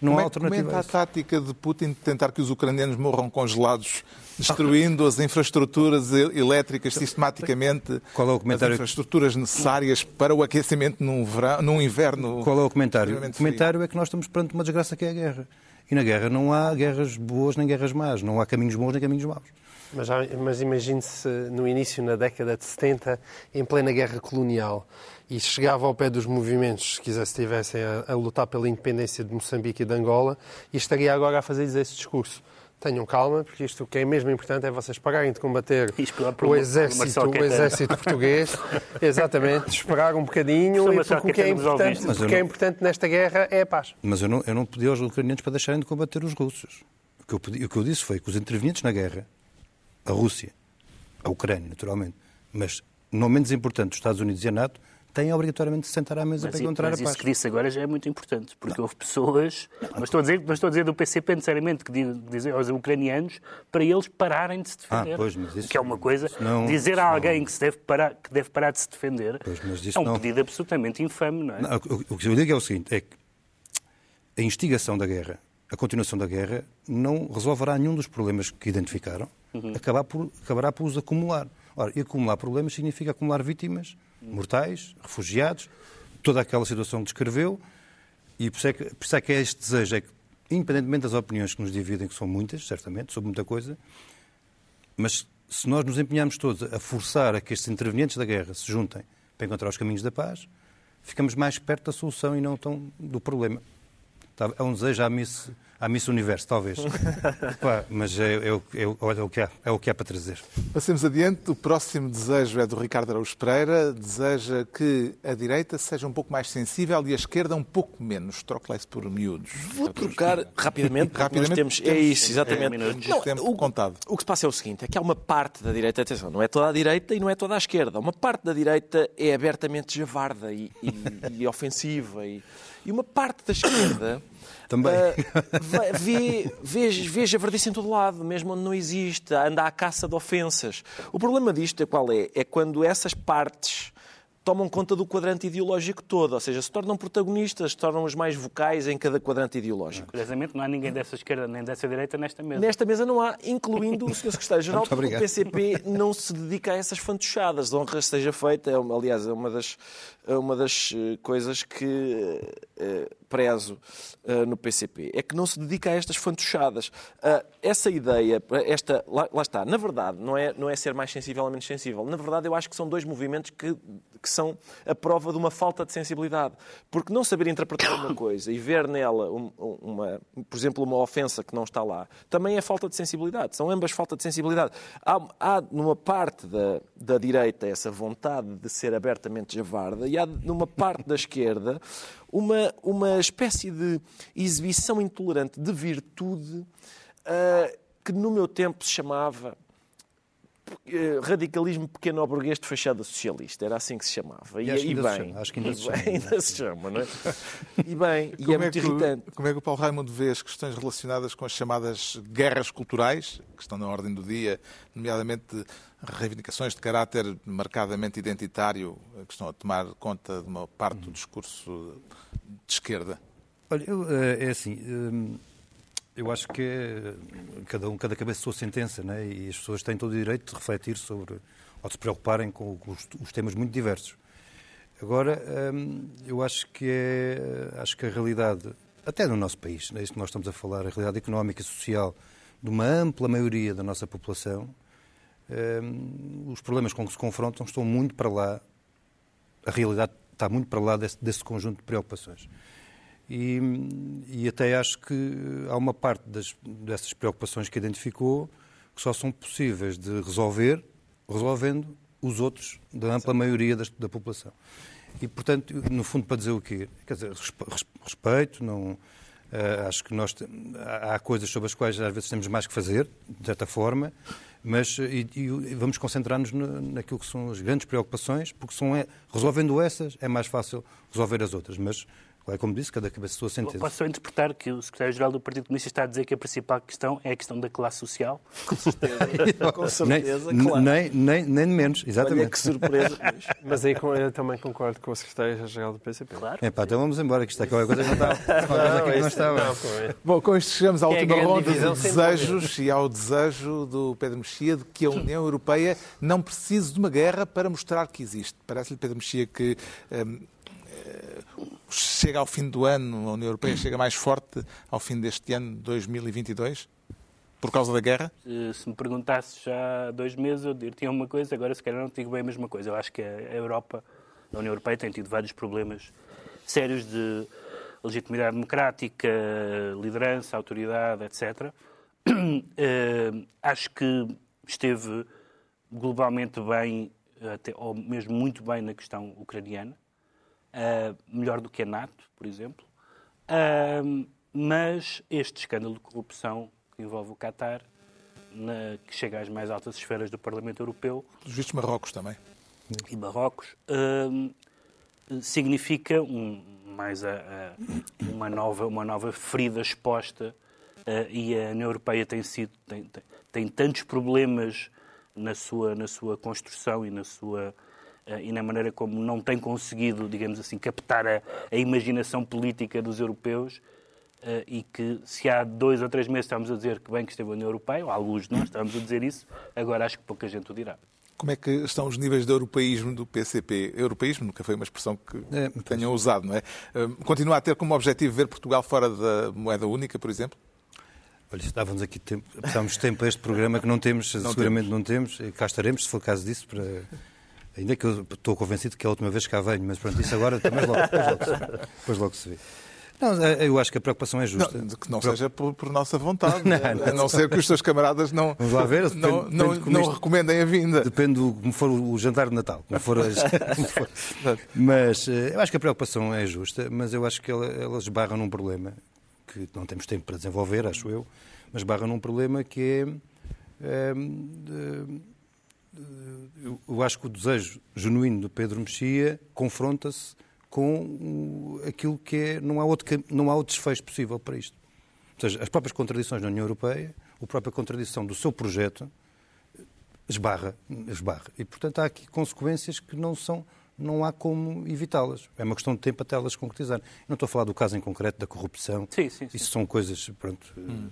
Não como há é, alternativa como é a, a tática de Putin de tentar que os ucranianos morram congelados, destruindo as infraestruturas elétricas sistematicamente, Qual é o comentário? as infraestruturas necessárias para o aquecimento num, verão, num inverno Qual é o comentário? O comentário é que nós estamos perante uma desgraça que é a guerra. E na guerra não há guerras boas nem guerras más, não há caminhos bons nem caminhos maus. Mas, mas imagine-se no início, na década de 70, em plena guerra colonial, e chegava ao pé dos movimentos, se quisesse, estivessem a, a, lutar pela independência de Moçambique e de Angola, e estaria agora a fazer esse discurso. Tenham calma, porque isto o que é mesmo importante é vocês pararem de combater o exército, o exército português. Exatamente, esperar um bocadinho, e porque o que é importante, o que é importante nesta guerra é a paz. Mas eu não, eu não pedi aos ucranianos para deixarem de combater os russos. O que, eu pedi, o que eu disse foi que os intervenientes na guerra a Rússia, a Ucrânia, naturalmente, mas não menos importante, os Estados Unidos e a NATO, têm obrigatoriamente de sentar à mesa mas, para encontrar mas a paz. isso que disse agora já é muito importante, porque não. houve pessoas, não, mas, estou a dizer, mas estou a dizer do PCP necessariamente, que dizem aos ucranianos para eles pararem de se defender. Ah, pois, mas isso, que é uma coisa, não, dizer a alguém que, se deve parar, que deve parar de se defender pois, é um pedido absolutamente infame, não é? Não, o, o que eu digo é o seguinte, é que a instigação da guerra, a continuação da guerra, não resolverá nenhum dos problemas que identificaram, uhum. acabar por, acabará por os acumular. Ora, e acumular problemas significa acumular vítimas mortais, refugiados, toda aquela situação que descreveu, e por isso, é que, por isso é que é este desejo, é que, independentemente das opiniões que nos dividem, que são muitas, certamente, sobre muita coisa, mas se nós nos empenharmos todos a forçar a que estes intervenientes da guerra se juntem para encontrar os caminhos da paz, ficamos mais perto da solução e não tão do problema. É um desejo à Miss à Miss Universo, talvez. Pá, mas é, é, é, é, o que há, é o que há para trazer. Passemos adiante. O próximo desejo é do Ricardo Araújo Pereira. Deseja que a direita seja um pouco mais sensível e a esquerda um pouco menos. Troque lá isso por miúdos. Vou trocar rapidamente, rapidamente temos, temos, É isso, exatamente. É, não, tempo o, contado. o que se passa é o seguinte, é que há uma parte da direita, atenção, não é toda a direita e não é toda a esquerda. Uma parte da direita é abertamente javarda e, e, e ofensiva e, e uma parte da esquerda também. Uh, vê, vê, vê javardice em todo lado, mesmo onde não existe, anda à caça de ofensas. O problema disto é qual é? É quando essas partes tomam conta do quadrante ideológico todo, ou seja, se tornam protagonistas, se tornam os mais vocais em cada quadrante ideológico. Curiosamente, não há ninguém dessa esquerda nem dessa direita nesta mesa. Nesta mesa não há, incluindo o Sr. Secretário-Geral, porque o PCP não se dedica a essas fantochadas. Honra seja feita, é, aliás, é uma das, é uma das eh, coisas que eh, prezo uh, no PCP é que não se dedica a estas fantochadas. Uh, essa ideia, esta, lá, lá, está, na verdade, não é, não é ser mais sensível ou menos sensível. Na verdade, eu acho que são dois movimentos que, que são a prova de uma falta de sensibilidade. Porque não saber interpretar uma coisa e ver nela, uma, uma, por exemplo, uma ofensa que não está lá, também é falta de sensibilidade. São ambas falta de sensibilidade. Há, há numa parte da, da direita essa vontade de ser abertamente javarda e há numa parte da esquerda uma, uma espécie de exibição intolerante de virtude uh, que no meu tempo se chamava eh, radicalismo pequeno-burguês de fachada socialista, era assim que se chamava. E, e, e bem, acho que ainda se chama. Ainda se chama, não é? E bem, e é, é muito irritante. Como é que o Paulo Raimundo vê as questões relacionadas com as chamadas guerras culturais, que estão na ordem do dia, nomeadamente reivindicações de caráter marcadamente identitário, que estão a tomar conta de uma parte do discurso de esquerda? Olha, eu, eh, é assim hum, eu acho que cada um, cada cabeça a sua sentença, né? e as pessoas têm todo o direito de refletir sobre, ou de se preocuparem com os, os temas muito diversos. Agora, hum, eu acho que é, acho que a realidade, até no nosso país, é isto que nós estamos a falar, a realidade económica e social de uma ampla maioria da nossa população, hum, os problemas com que se confrontam estão muito para lá, a realidade está muito para lá desse, desse conjunto de preocupações. E, e até acho que há uma parte das, dessas preocupações que identificou que só são possíveis de resolver resolvendo os outros da ampla maioria das, da população. E, portanto, no fundo, para dizer o quê? Quer dizer, respeito, não, uh, acho que nós há coisas sobre as quais às vezes temos mais que fazer, de certa forma, mas e, e vamos concentrar-nos naquilo que são as grandes preocupações, porque são, é, resolvendo essas é mais fácil resolver as outras. Mas é como disse, cada cabeça a sua sentença. Posso só interpretar que o secretário-geral do Partido Comunista está a dizer que a principal questão é a questão da classe social? Com certeza, com certeza nem, claro. Nem, nem, nem menos, exatamente. Olha que surpresa. Mas aí eu também concordo com o secretário-geral do PCP. Claro. É pá, então vamos embora, que isto é qualquer coisa que não estava. Não, não estava. Bom, com isto chegamos à é última é ronda de desejos e ao desejo do Pedro Mexia de que a União Europeia não precise de uma guerra para mostrar que existe. Parece-lhe, Pedro Mexia, que... Hum, chega ao fim do ano, a União Europeia chega mais forte ao fim deste ano, 2022? Por causa da guerra? Se me perguntasse já há dois meses, eu diria uma coisa, agora se calhar não digo bem a mesma coisa. Eu acho que a Europa, a União Europeia, tem tido vários problemas sérios de legitimidade democrática, liderança, autoridade, etc. Uh, acho que esteve globalmente bem, até, ou mesmo muito bem na questão ucraniana uh, melhor do que a NATO, por exemplo. Uh, mas este escândalo de corrupção que envolve o Qatar, na, que chega às mais altas esferas do Parlamento Europeu. Os vistos Marrocos também. E Marrocos. Uh, significa um, mais a, a, uma, nova, uma nova ferida exposta e a União Europeia tem, sido, tem, tem, tem tantos problemas na sua, na sua construção e na sua e na maneira como não tem conseguido, digamos assim, captar a, a imaginação política dos europeus uh, e que se há dois ou três meses estamos a dizer que bem que esteve a União Europeia, ou alguns de nós estamos a dizer isso, agora acho que pouca gente o dirá. Como é que estão os níveis de europeísmo do PCP? Europeísmo nunca foi uma expressão que é, tenham usado, não é? Eh, continua a ter como objetivo ver Portugal fora da moeda única, por exemplo? Olha, estávamos aqui tempo, precisávamos tempo a este programa que não temos, não seguramente temos. não temos, cá estaremos, se for o caso disso, para Ainda que eu estou convencido que é a última vez que cá venho, mas pronto, isso agora também logo, depois, logo se vê. Depois logo se vê. Não, é, eu acho que a preocupação é justa. Não, que não seja por, por nossa vontade. não, não, a não ser que os seus camaradas não, Vamos lá ver, depende, não, depende não, não isto, recomendem a vinda. Depende do como for o jantar de Natal. Como for, as, como for. Mas eh, eu acho que a preocupação é justa, mas eu acho que elas esbarram num problema que não temos tempo para desenvolver, acho eu, mas esbarram num problema que é. é de, eu acho que o desejo genuíno do Pedro Mexia confronta-se com aquilo que é. Não há, outro, não há outro desfecho possível para isto. Ou seja, as próprias contradições da União Europeia, a própria contradição do seu projeto, esbarra, esbarra. E, portanto, há aqui consequências que não são. Não há como evitá-las. É uma questão de tempo até elas concretizarem. Não estou a falar do caso em concreto da corrupção. Sim, sim, sim. Isso são coisas. Pronto, hum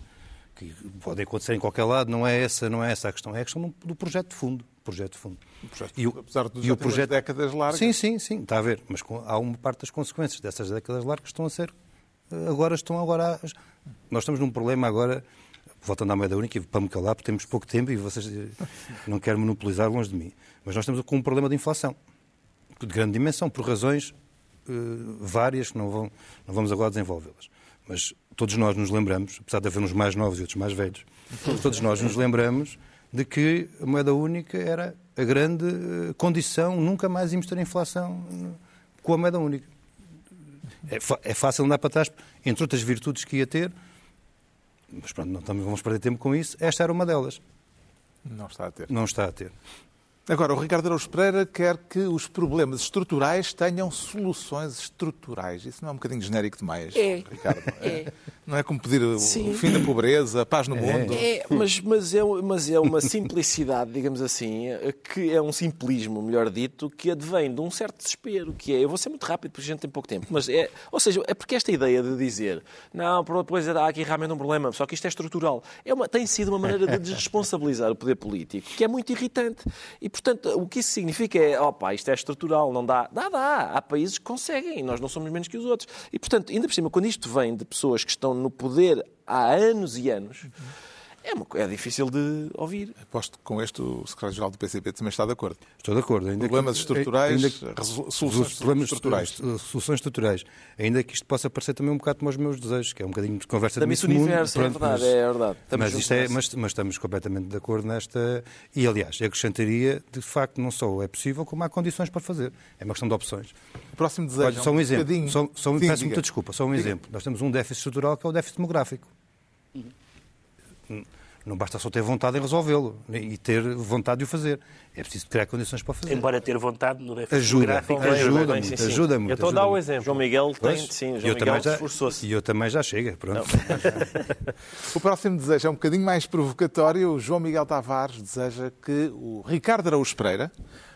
que podem acontecer em qualquer lado, não é essa, não é essa a questão, é a questão do projeto de fundo. Projeto de fundo. O projeto, e o, apesar de o projeto décadas largas. Sim, sim, sim, está a ver, mas há uma parte das consequências dessas décadas largas que estão a ser agora estão agora. A... Nós estamos num problema agora, voltando à moeda única, para me calar, porque temos pouco tempo e vocês não querem monopolizar longe de mim. Mas nós estamos com um problema de inflação de grande dimensão, por razões uh, várias que não, vão, não vamos agora desenvolvê-las. Mas todos nós nos lembramos, apesar de haver uns mais novos e outros mais velhos, todos nós nos lembramos de que a moeda única era a grande uh, condição, nunca mais íamos ter inflação com a moeda única. É, é, fácil andar para trás, entre outras virtudes que ia ter, mas pronto, não também vamos perder tempo com isso. Esta era uma delas. Não está a ter. Não está a ter. Agora, o Ricardo Araújo Pereira quer que os problemas estruturais tenham soluções estruturais. Isso não é um bocadinho genérico demais, é. Ricardo? É. Não é como pedir o Sim. fim da pobreza, a paz no é. mundo? É, mas, mas, é, mas é uma simplicidade, digamos assim, que é um simplismo, melhor dito, que advém de um certo desespero, que é, eu vou ser muito rápido porque a gente tem pouco tempo, mas é, ou seja, é porque esta ideia de dizer, não, pois há aqui realmente um problema, só que isto é estrutural, é uma, tem sido uma maneira de desresponsabilizar o poder político, que é muito irritante. E portanto, o que isso significa é, opa, isto é estrutural, não dá. Dá, dá. Há países que conseguem nós não somos menos que os outros. E portanto, ainda por cima, quando isto vem de pessoas que estão no poder há anos e anos. É, uma, é difícil de ouvir. Aposto que com este o secretário-geral do PCP também está de acordo. Estou de acordo. Ainda problemas que, estruturais, ainda que, soluções problemas estruturais. Soluções estruturais. Ainda que isto possa parecer também um bocado como os meus desejos, que é um bocadinho de conversa também de universo, mundo, é pronto, é verdade, mas, é verdade. mas, isto é, mas, mas, estamos completamente de acordo nesta... E, aliás, acrescentaria, de facto, não só é possível, como há condições para fazer. É uma questão de opções. O próximo desejo Olha, só um, um exemplo. Só, só, Sim, peço muita desculpa, só um exemplo. Nós temos um déficit estrutural que é o déficit demográfico. Uhum. Não basta só ter vontade em resolvê-lo e ter vontade de o fazer. É preciso criar condições para fazer. Embora ter vontade no déficit ajuda, ajuda, ajuda, muito, sim, sim. ajuda muito. Eu estou a dar o exemplo. João Miguel tem, sim, João Miguel esforçou-se. E eu também já chega, pronto. o próximo desejo é um bocadinho mais provocatório. O João Miguel Tavares deseja que o Ricardo Araújo Pereira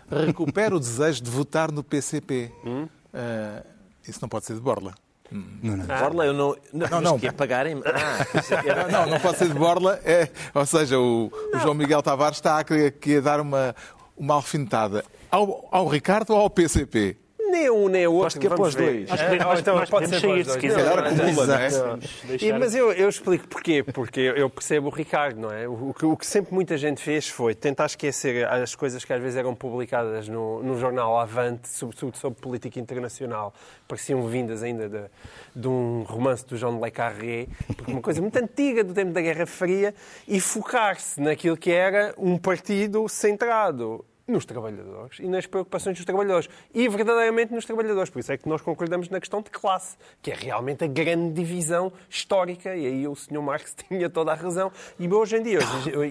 recupere o desejo de votar no PCP. Hum? Uh, isso não pode ser de Borla. Não, não. Ah. Borla, eu não. Não, não. não. Que é pagarem. Ah, não, não pode ser de Borla. É, ou seja, o, o João Miguel Tavares está aqui a dar uma, uma alfinetada ao, ao Ricardo ou ao PCP? Nem um nem o outro. Acho que é para os dois. Acho que é, então, pode ser sair, se quiser. Não, acumula, não é? Mas eu, eu explico porquê. Porque eu percebo o Ricardo, não é? O que, o que, sempre muita gente fez foi tentar esquecer as coisas que às vezes eram publicadas no, no jornal Avante, sobretudo sobre política internacional, pareciam vindas ainda de, de um romance do João de Le Carré, uma coisa muito antiga do tempo da Guerra Fria, e focar-se naquilo que era um partido centrado nos trabalhadores e nas preocupações dos trabalhadores. E verdadeiramente nos trabalhadores. Por isso é que nós concordamos na questão de classe, que é realmente a grande divisão histórica. E aí o Sr. Marx tinha toda a razão. E hoje em dia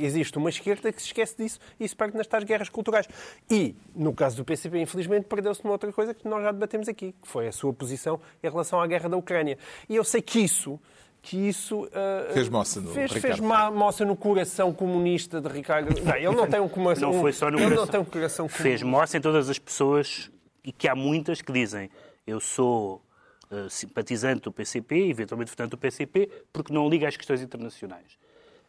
existe uma esquerda que se esquece disso e se perde nas tais guerras culturais. E, no caso do PCP, infelizmente, perdeu-se numa outra coisa que nós já debatemos aqui, que foi a sua posição em relação à guerra da Ucrânia. E eu sei que isso que isso uh, fez moça no fez, fez moça no coração comunista de Ricardo. Não, ele não tem um coração. Não foi só no ele coração. não tem um coração Fez moça em todas as pessoas e que há muitas que dizem eu sou uh, simpatizante do PCP, eventualmente votante do PCP, porque não liga às questões internacionais.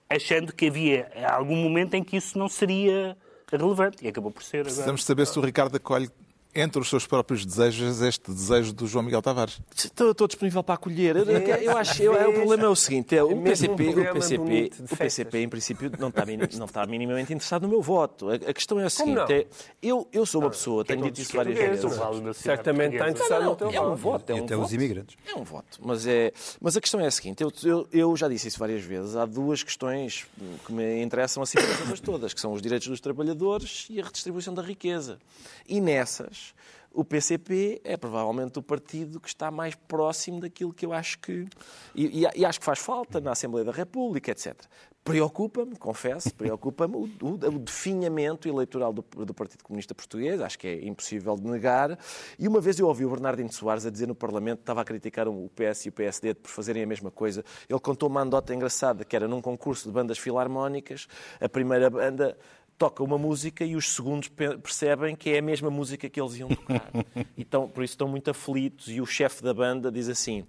Achando que havia algum momento em que isso não seria relevante e acabou por ser. Agora. Precisamos saber se o Ricardo acolhe entre os seus próprios desejos este desejo do João Miguel Tavares? Estou, estou disponível para acolher. Eu, eu acho, eu, o problema é o seguinte: é, o, PCP, o, PCP, o PCP, em princípio, não está, não está minimamente interessado no meu voto. A, a questão é a seguinte: é, eu, eu sou uma pessoa, tenho dito isso várias vezes. Certamente está interessado no teu é um voto. É um até voto. os imigrantes. É um voto. Mas, é, mas a questão é a seguinte: eu, eu, eu já disse isso várias vezes. Há duas questões que me interessam acima das todas, que são os direitos dos trabalhadores e a redistribuição da riqueza. E nessas o PCP é provavelmente o partido que está mais próximo daquilo que eu acho que. E, e, e acho que faz falta na Assembleia da República, etc. Preocupa-me, confesso, preocupa-me o, o, o, definhamento eleitoral do, do, Partido Comunista Português, acho que é impossível de negar. E uma vez eu ouvi o Bernardino Soares a dizer no Parlamento, estava a criticar o PS e o PSD por fazerem a mesma coisa. Ele contou uma andota engraçada, que era num concurso de bandas filarmónicas, a primeira banda toca uma música e os segundos percebem que é a mesma música que eles iam tocar. Então, por isso estão muito aflitos e o chefe da banda diz assim: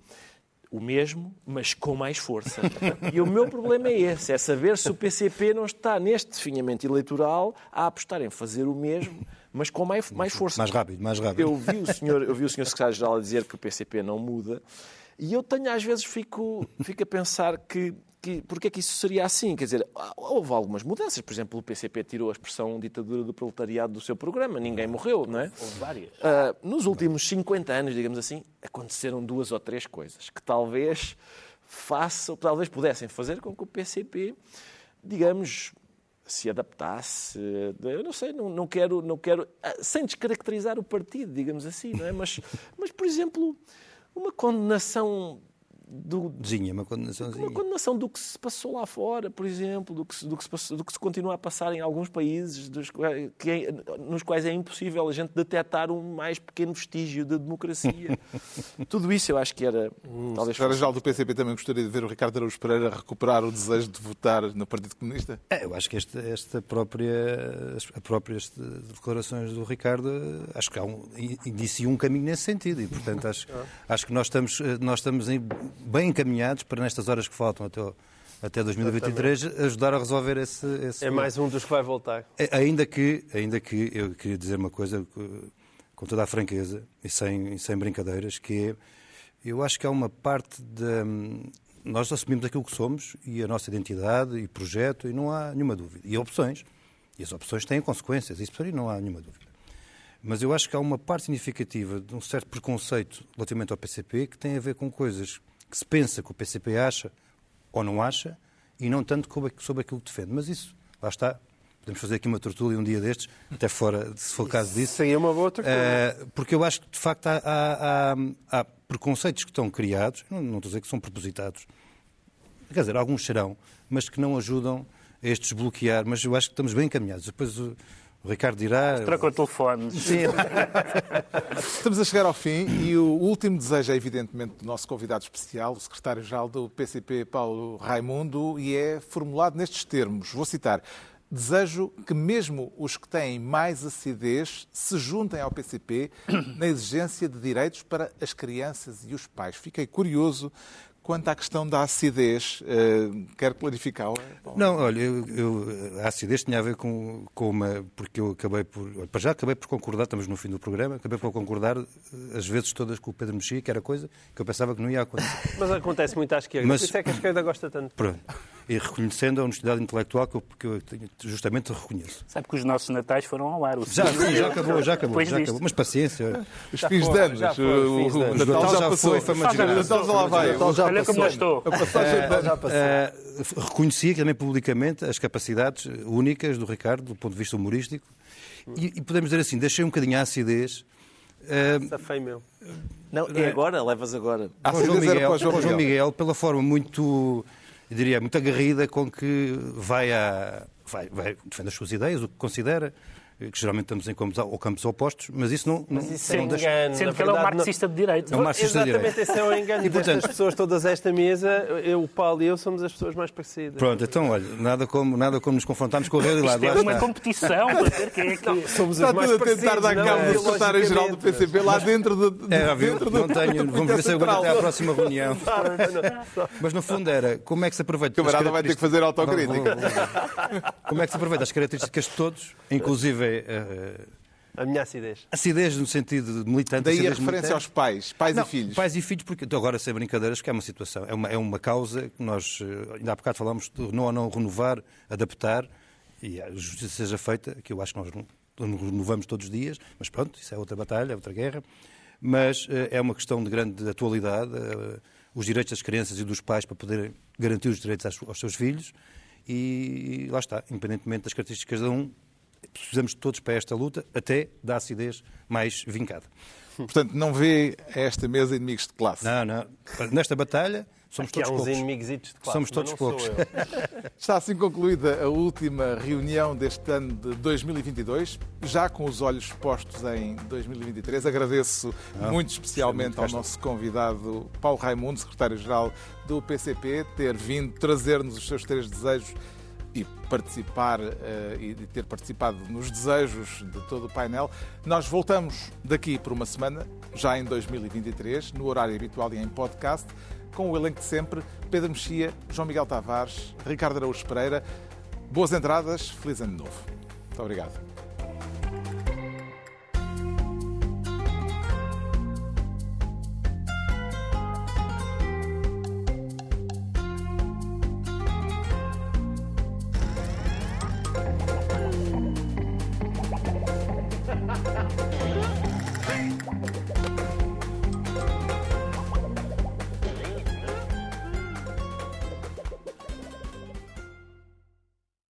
o mesmo, mas com mais força. E o meu problema é esse, é saber se o PCP não está neste definhamento eleitoral a apostar em fazer o mesmo, mas com mais, mais força. Mais rápido, mais rápido. Eu vi o senhor, eu vi o senhor secretário-geral dizer que o PCP não muda E eu tenho, às vezes, fico, fico a pensar que, que porque é que isso seria assim? Quer dizer, houve algumas mudanças. Por exemplo, o PCP tirou a expressão ditadura do proletariado do seu programa. Ninguém morreu, não é? Houve várias. Uh, nos últimos 50 anos, digamos assim, aconteceram duas ou três coisas que talvez façam, talvez pudessem fazer com que o PCP, digamos, se adaptasse. Eu não sei, não, não quero, não quero, ah, sem descaracterizar o partido, digamos assim, não é? Mas, mas por exemplo, uma condenação do, Zinha, uma condenaçãozinha. uma condenação do que se passou lá fora, por exemplo, do que se, do que se, passou- do que se continua a passar em alguns países dos que é- nos quais é impossível a gente detectar um mais pequeno vestígio de democracia. Tudo isso eu acho que era talvez O fosse- geral do PCP também gostaria de ver o Ricardo Araújo Pereira recuperar o desejo de votar no Partido Comunista? É, eu acho que esta, esta própria, as a próprias declarações do Ricardo, acho que há um, indiciam um caminho nesse sentido e, portanto, acho, acho que nós estamos, eh, nós estamos em- bem encaminhados para, nestas horas que faltam até, até 2023, ajudar a resolver esse... esse É mais um dos que vai voltar. É, Ainda que, ainda que eu queria dizer uma coisa com toda a franqueza e sem, e sem brincadeiras, que é, eu acho que há uma parte da... Nós assumimos aquilo que somos e a nossa identidade e projeto e não há nenhuma dúvida. E opções. E as opções têm consequências, isso por aí não há nenhuma dúvida. Mas eu acho que há uma parte significativa de um certo preconceito relativamente ao PCP que tem a ver com coisas que se pensa que o PCP acha ou não acha e não tanto sobre sobre aquilo que defende. Mas isso, lá está. Podemos fazer aqui uma tertúlia um dia destes, até fora, se for o caso disso. Seria uma boa tertúlia. Eh, porque eu acho que, de facto, há, há- há- há preconceitos que estão criados, não, não estou a dizer que são propositados, quer dizer, alguns serão, mas que não ajudam a este desbloquear. Mas eu acho que estamos bem encaminhados. Depois o, Ricardo dirá. Trocou telefones. Sim, Estamos a chegar ao fim e o último desejo é, evidentemente, do nosso convidado especial, o secretário-geral do PCP, Paulo Raimundo, e é formulado nestes termos. Vou citar. Desejo que mesmo os que têm mais acidez se juntem ao PCP na exigência de direitos para as crianças e os pais. Fiquei curioso quanto à questão da acidez. Uh, quero clarificá-la? Não, olha, eu, eu, a acidez tinha a ver com, com uma. Porque eu acabei por. olha, Para já acabei por concordar, estamos no fim do programa, acabei por concordar eh, as vezes todas com o Pedro Mexia, que era coisa que eu pensava que não ia acontecer. Mas acontece muito à esquerda. Mas- Por isso é que a esquerda gosta tanto. Pronto. E reconhecendo a honestidade intelectual que eu, que eu justamente reconheço. Sabe que os nossos natais foram ao ar. O Já, sim, já acabou, já acabou, já acabou. Mas paciência. Os fins de anos. já foi, o, o. Natal já já passou. foi, foi uma O desgraça. Natal já lá vai. Olha como eu estou. A passagem Já passou. Eh, reconhecia também publicamente as capacidades únicas do Ricardo, do ponto de vista humorístico, e, e podemos dizer assim, deixei um bocadinho a acidez. eh, Safei meu. Não, é agora, levas agora. A João Miguel, para o João Miguel. Miguel, pela forma muito, eu diria, muito agarrida com que vai a. Vai, vai, defende as suas ideias, o que considera, eh, que geralmente estamos em campos, ou campos opostos, mas isso não, não, Mas isso não é deixa- engano. Sendo que ele é um verdade, não- marxista de direito. É um marxista de Exatamente, direita. esse é o engano. E, portanto- Destas pessoas todas a esta mesa, eu, o Paulo e eu somos as pessoas mais parecidas. Pronto, então, olha, nada como, nada como nos confrontarmos com a realidade. Isto é uma está. competição para ver quem é que... Somos Está os mais tudo a tentar dar não cabo é? do secretário-geral do. PCP lá dentro de, de, É, óbvio, dentro não do- tenho, do vamos ver se aguento até à próxima reunião. Não, não, não. Mas no fundo era como é que se aproveita. O camarada vai ter que fazer autocrítica. Como é que se aproveita as características de todos, inclusive eh, A minha acidez. acidez no sentido de militante. Daí a referência militante. aos pais, pais Não, e filhos. Pais e filhos, porque então, agora sem brincadeiras, que é uma situação, é uma, é uma causa que nós, eh, ainda há bocado falámos de não ou não renovar, adaptar, e a justiça seja feita, que eu acho que nós renovamos todos os dias, mas pronto, isso é outra batalha, é outra guerra. Mas eh, é uma questão de grande atualidade, eh, os direitos das crianças e dos pais para poderem garantir os direitos aos, aos seus filhos, e lá está, independentemente das características de cada um, precisamos de todos para esta luta, até da acidez mais vincada. Portanto, não vê a esta mesa inimigos de classe. Não, não. Nesta batalha somos Aqui há todos uns poucos. inimigos de classe. Somos todos poucos. Está assim concluída a última reunião deste ano de 2022, já com os olhos postos em 2023. Agradeço muito especialmente ao nosso convidado Paulo Raimundo, secretário-geral do PCP, ter vindo trazer-nos os seus três desejos e participar eh, e ter participado nos desejos de todo o painel. Nós voltamos daqui por uma semana, já em 2023, no horário habitual e em podcast, com o elenco de sempre: Pedro Mexia, João Miguel Tavares, Ricardo Araújo Pereira. Boas entradas, feliz ano novo. Muito obrigado.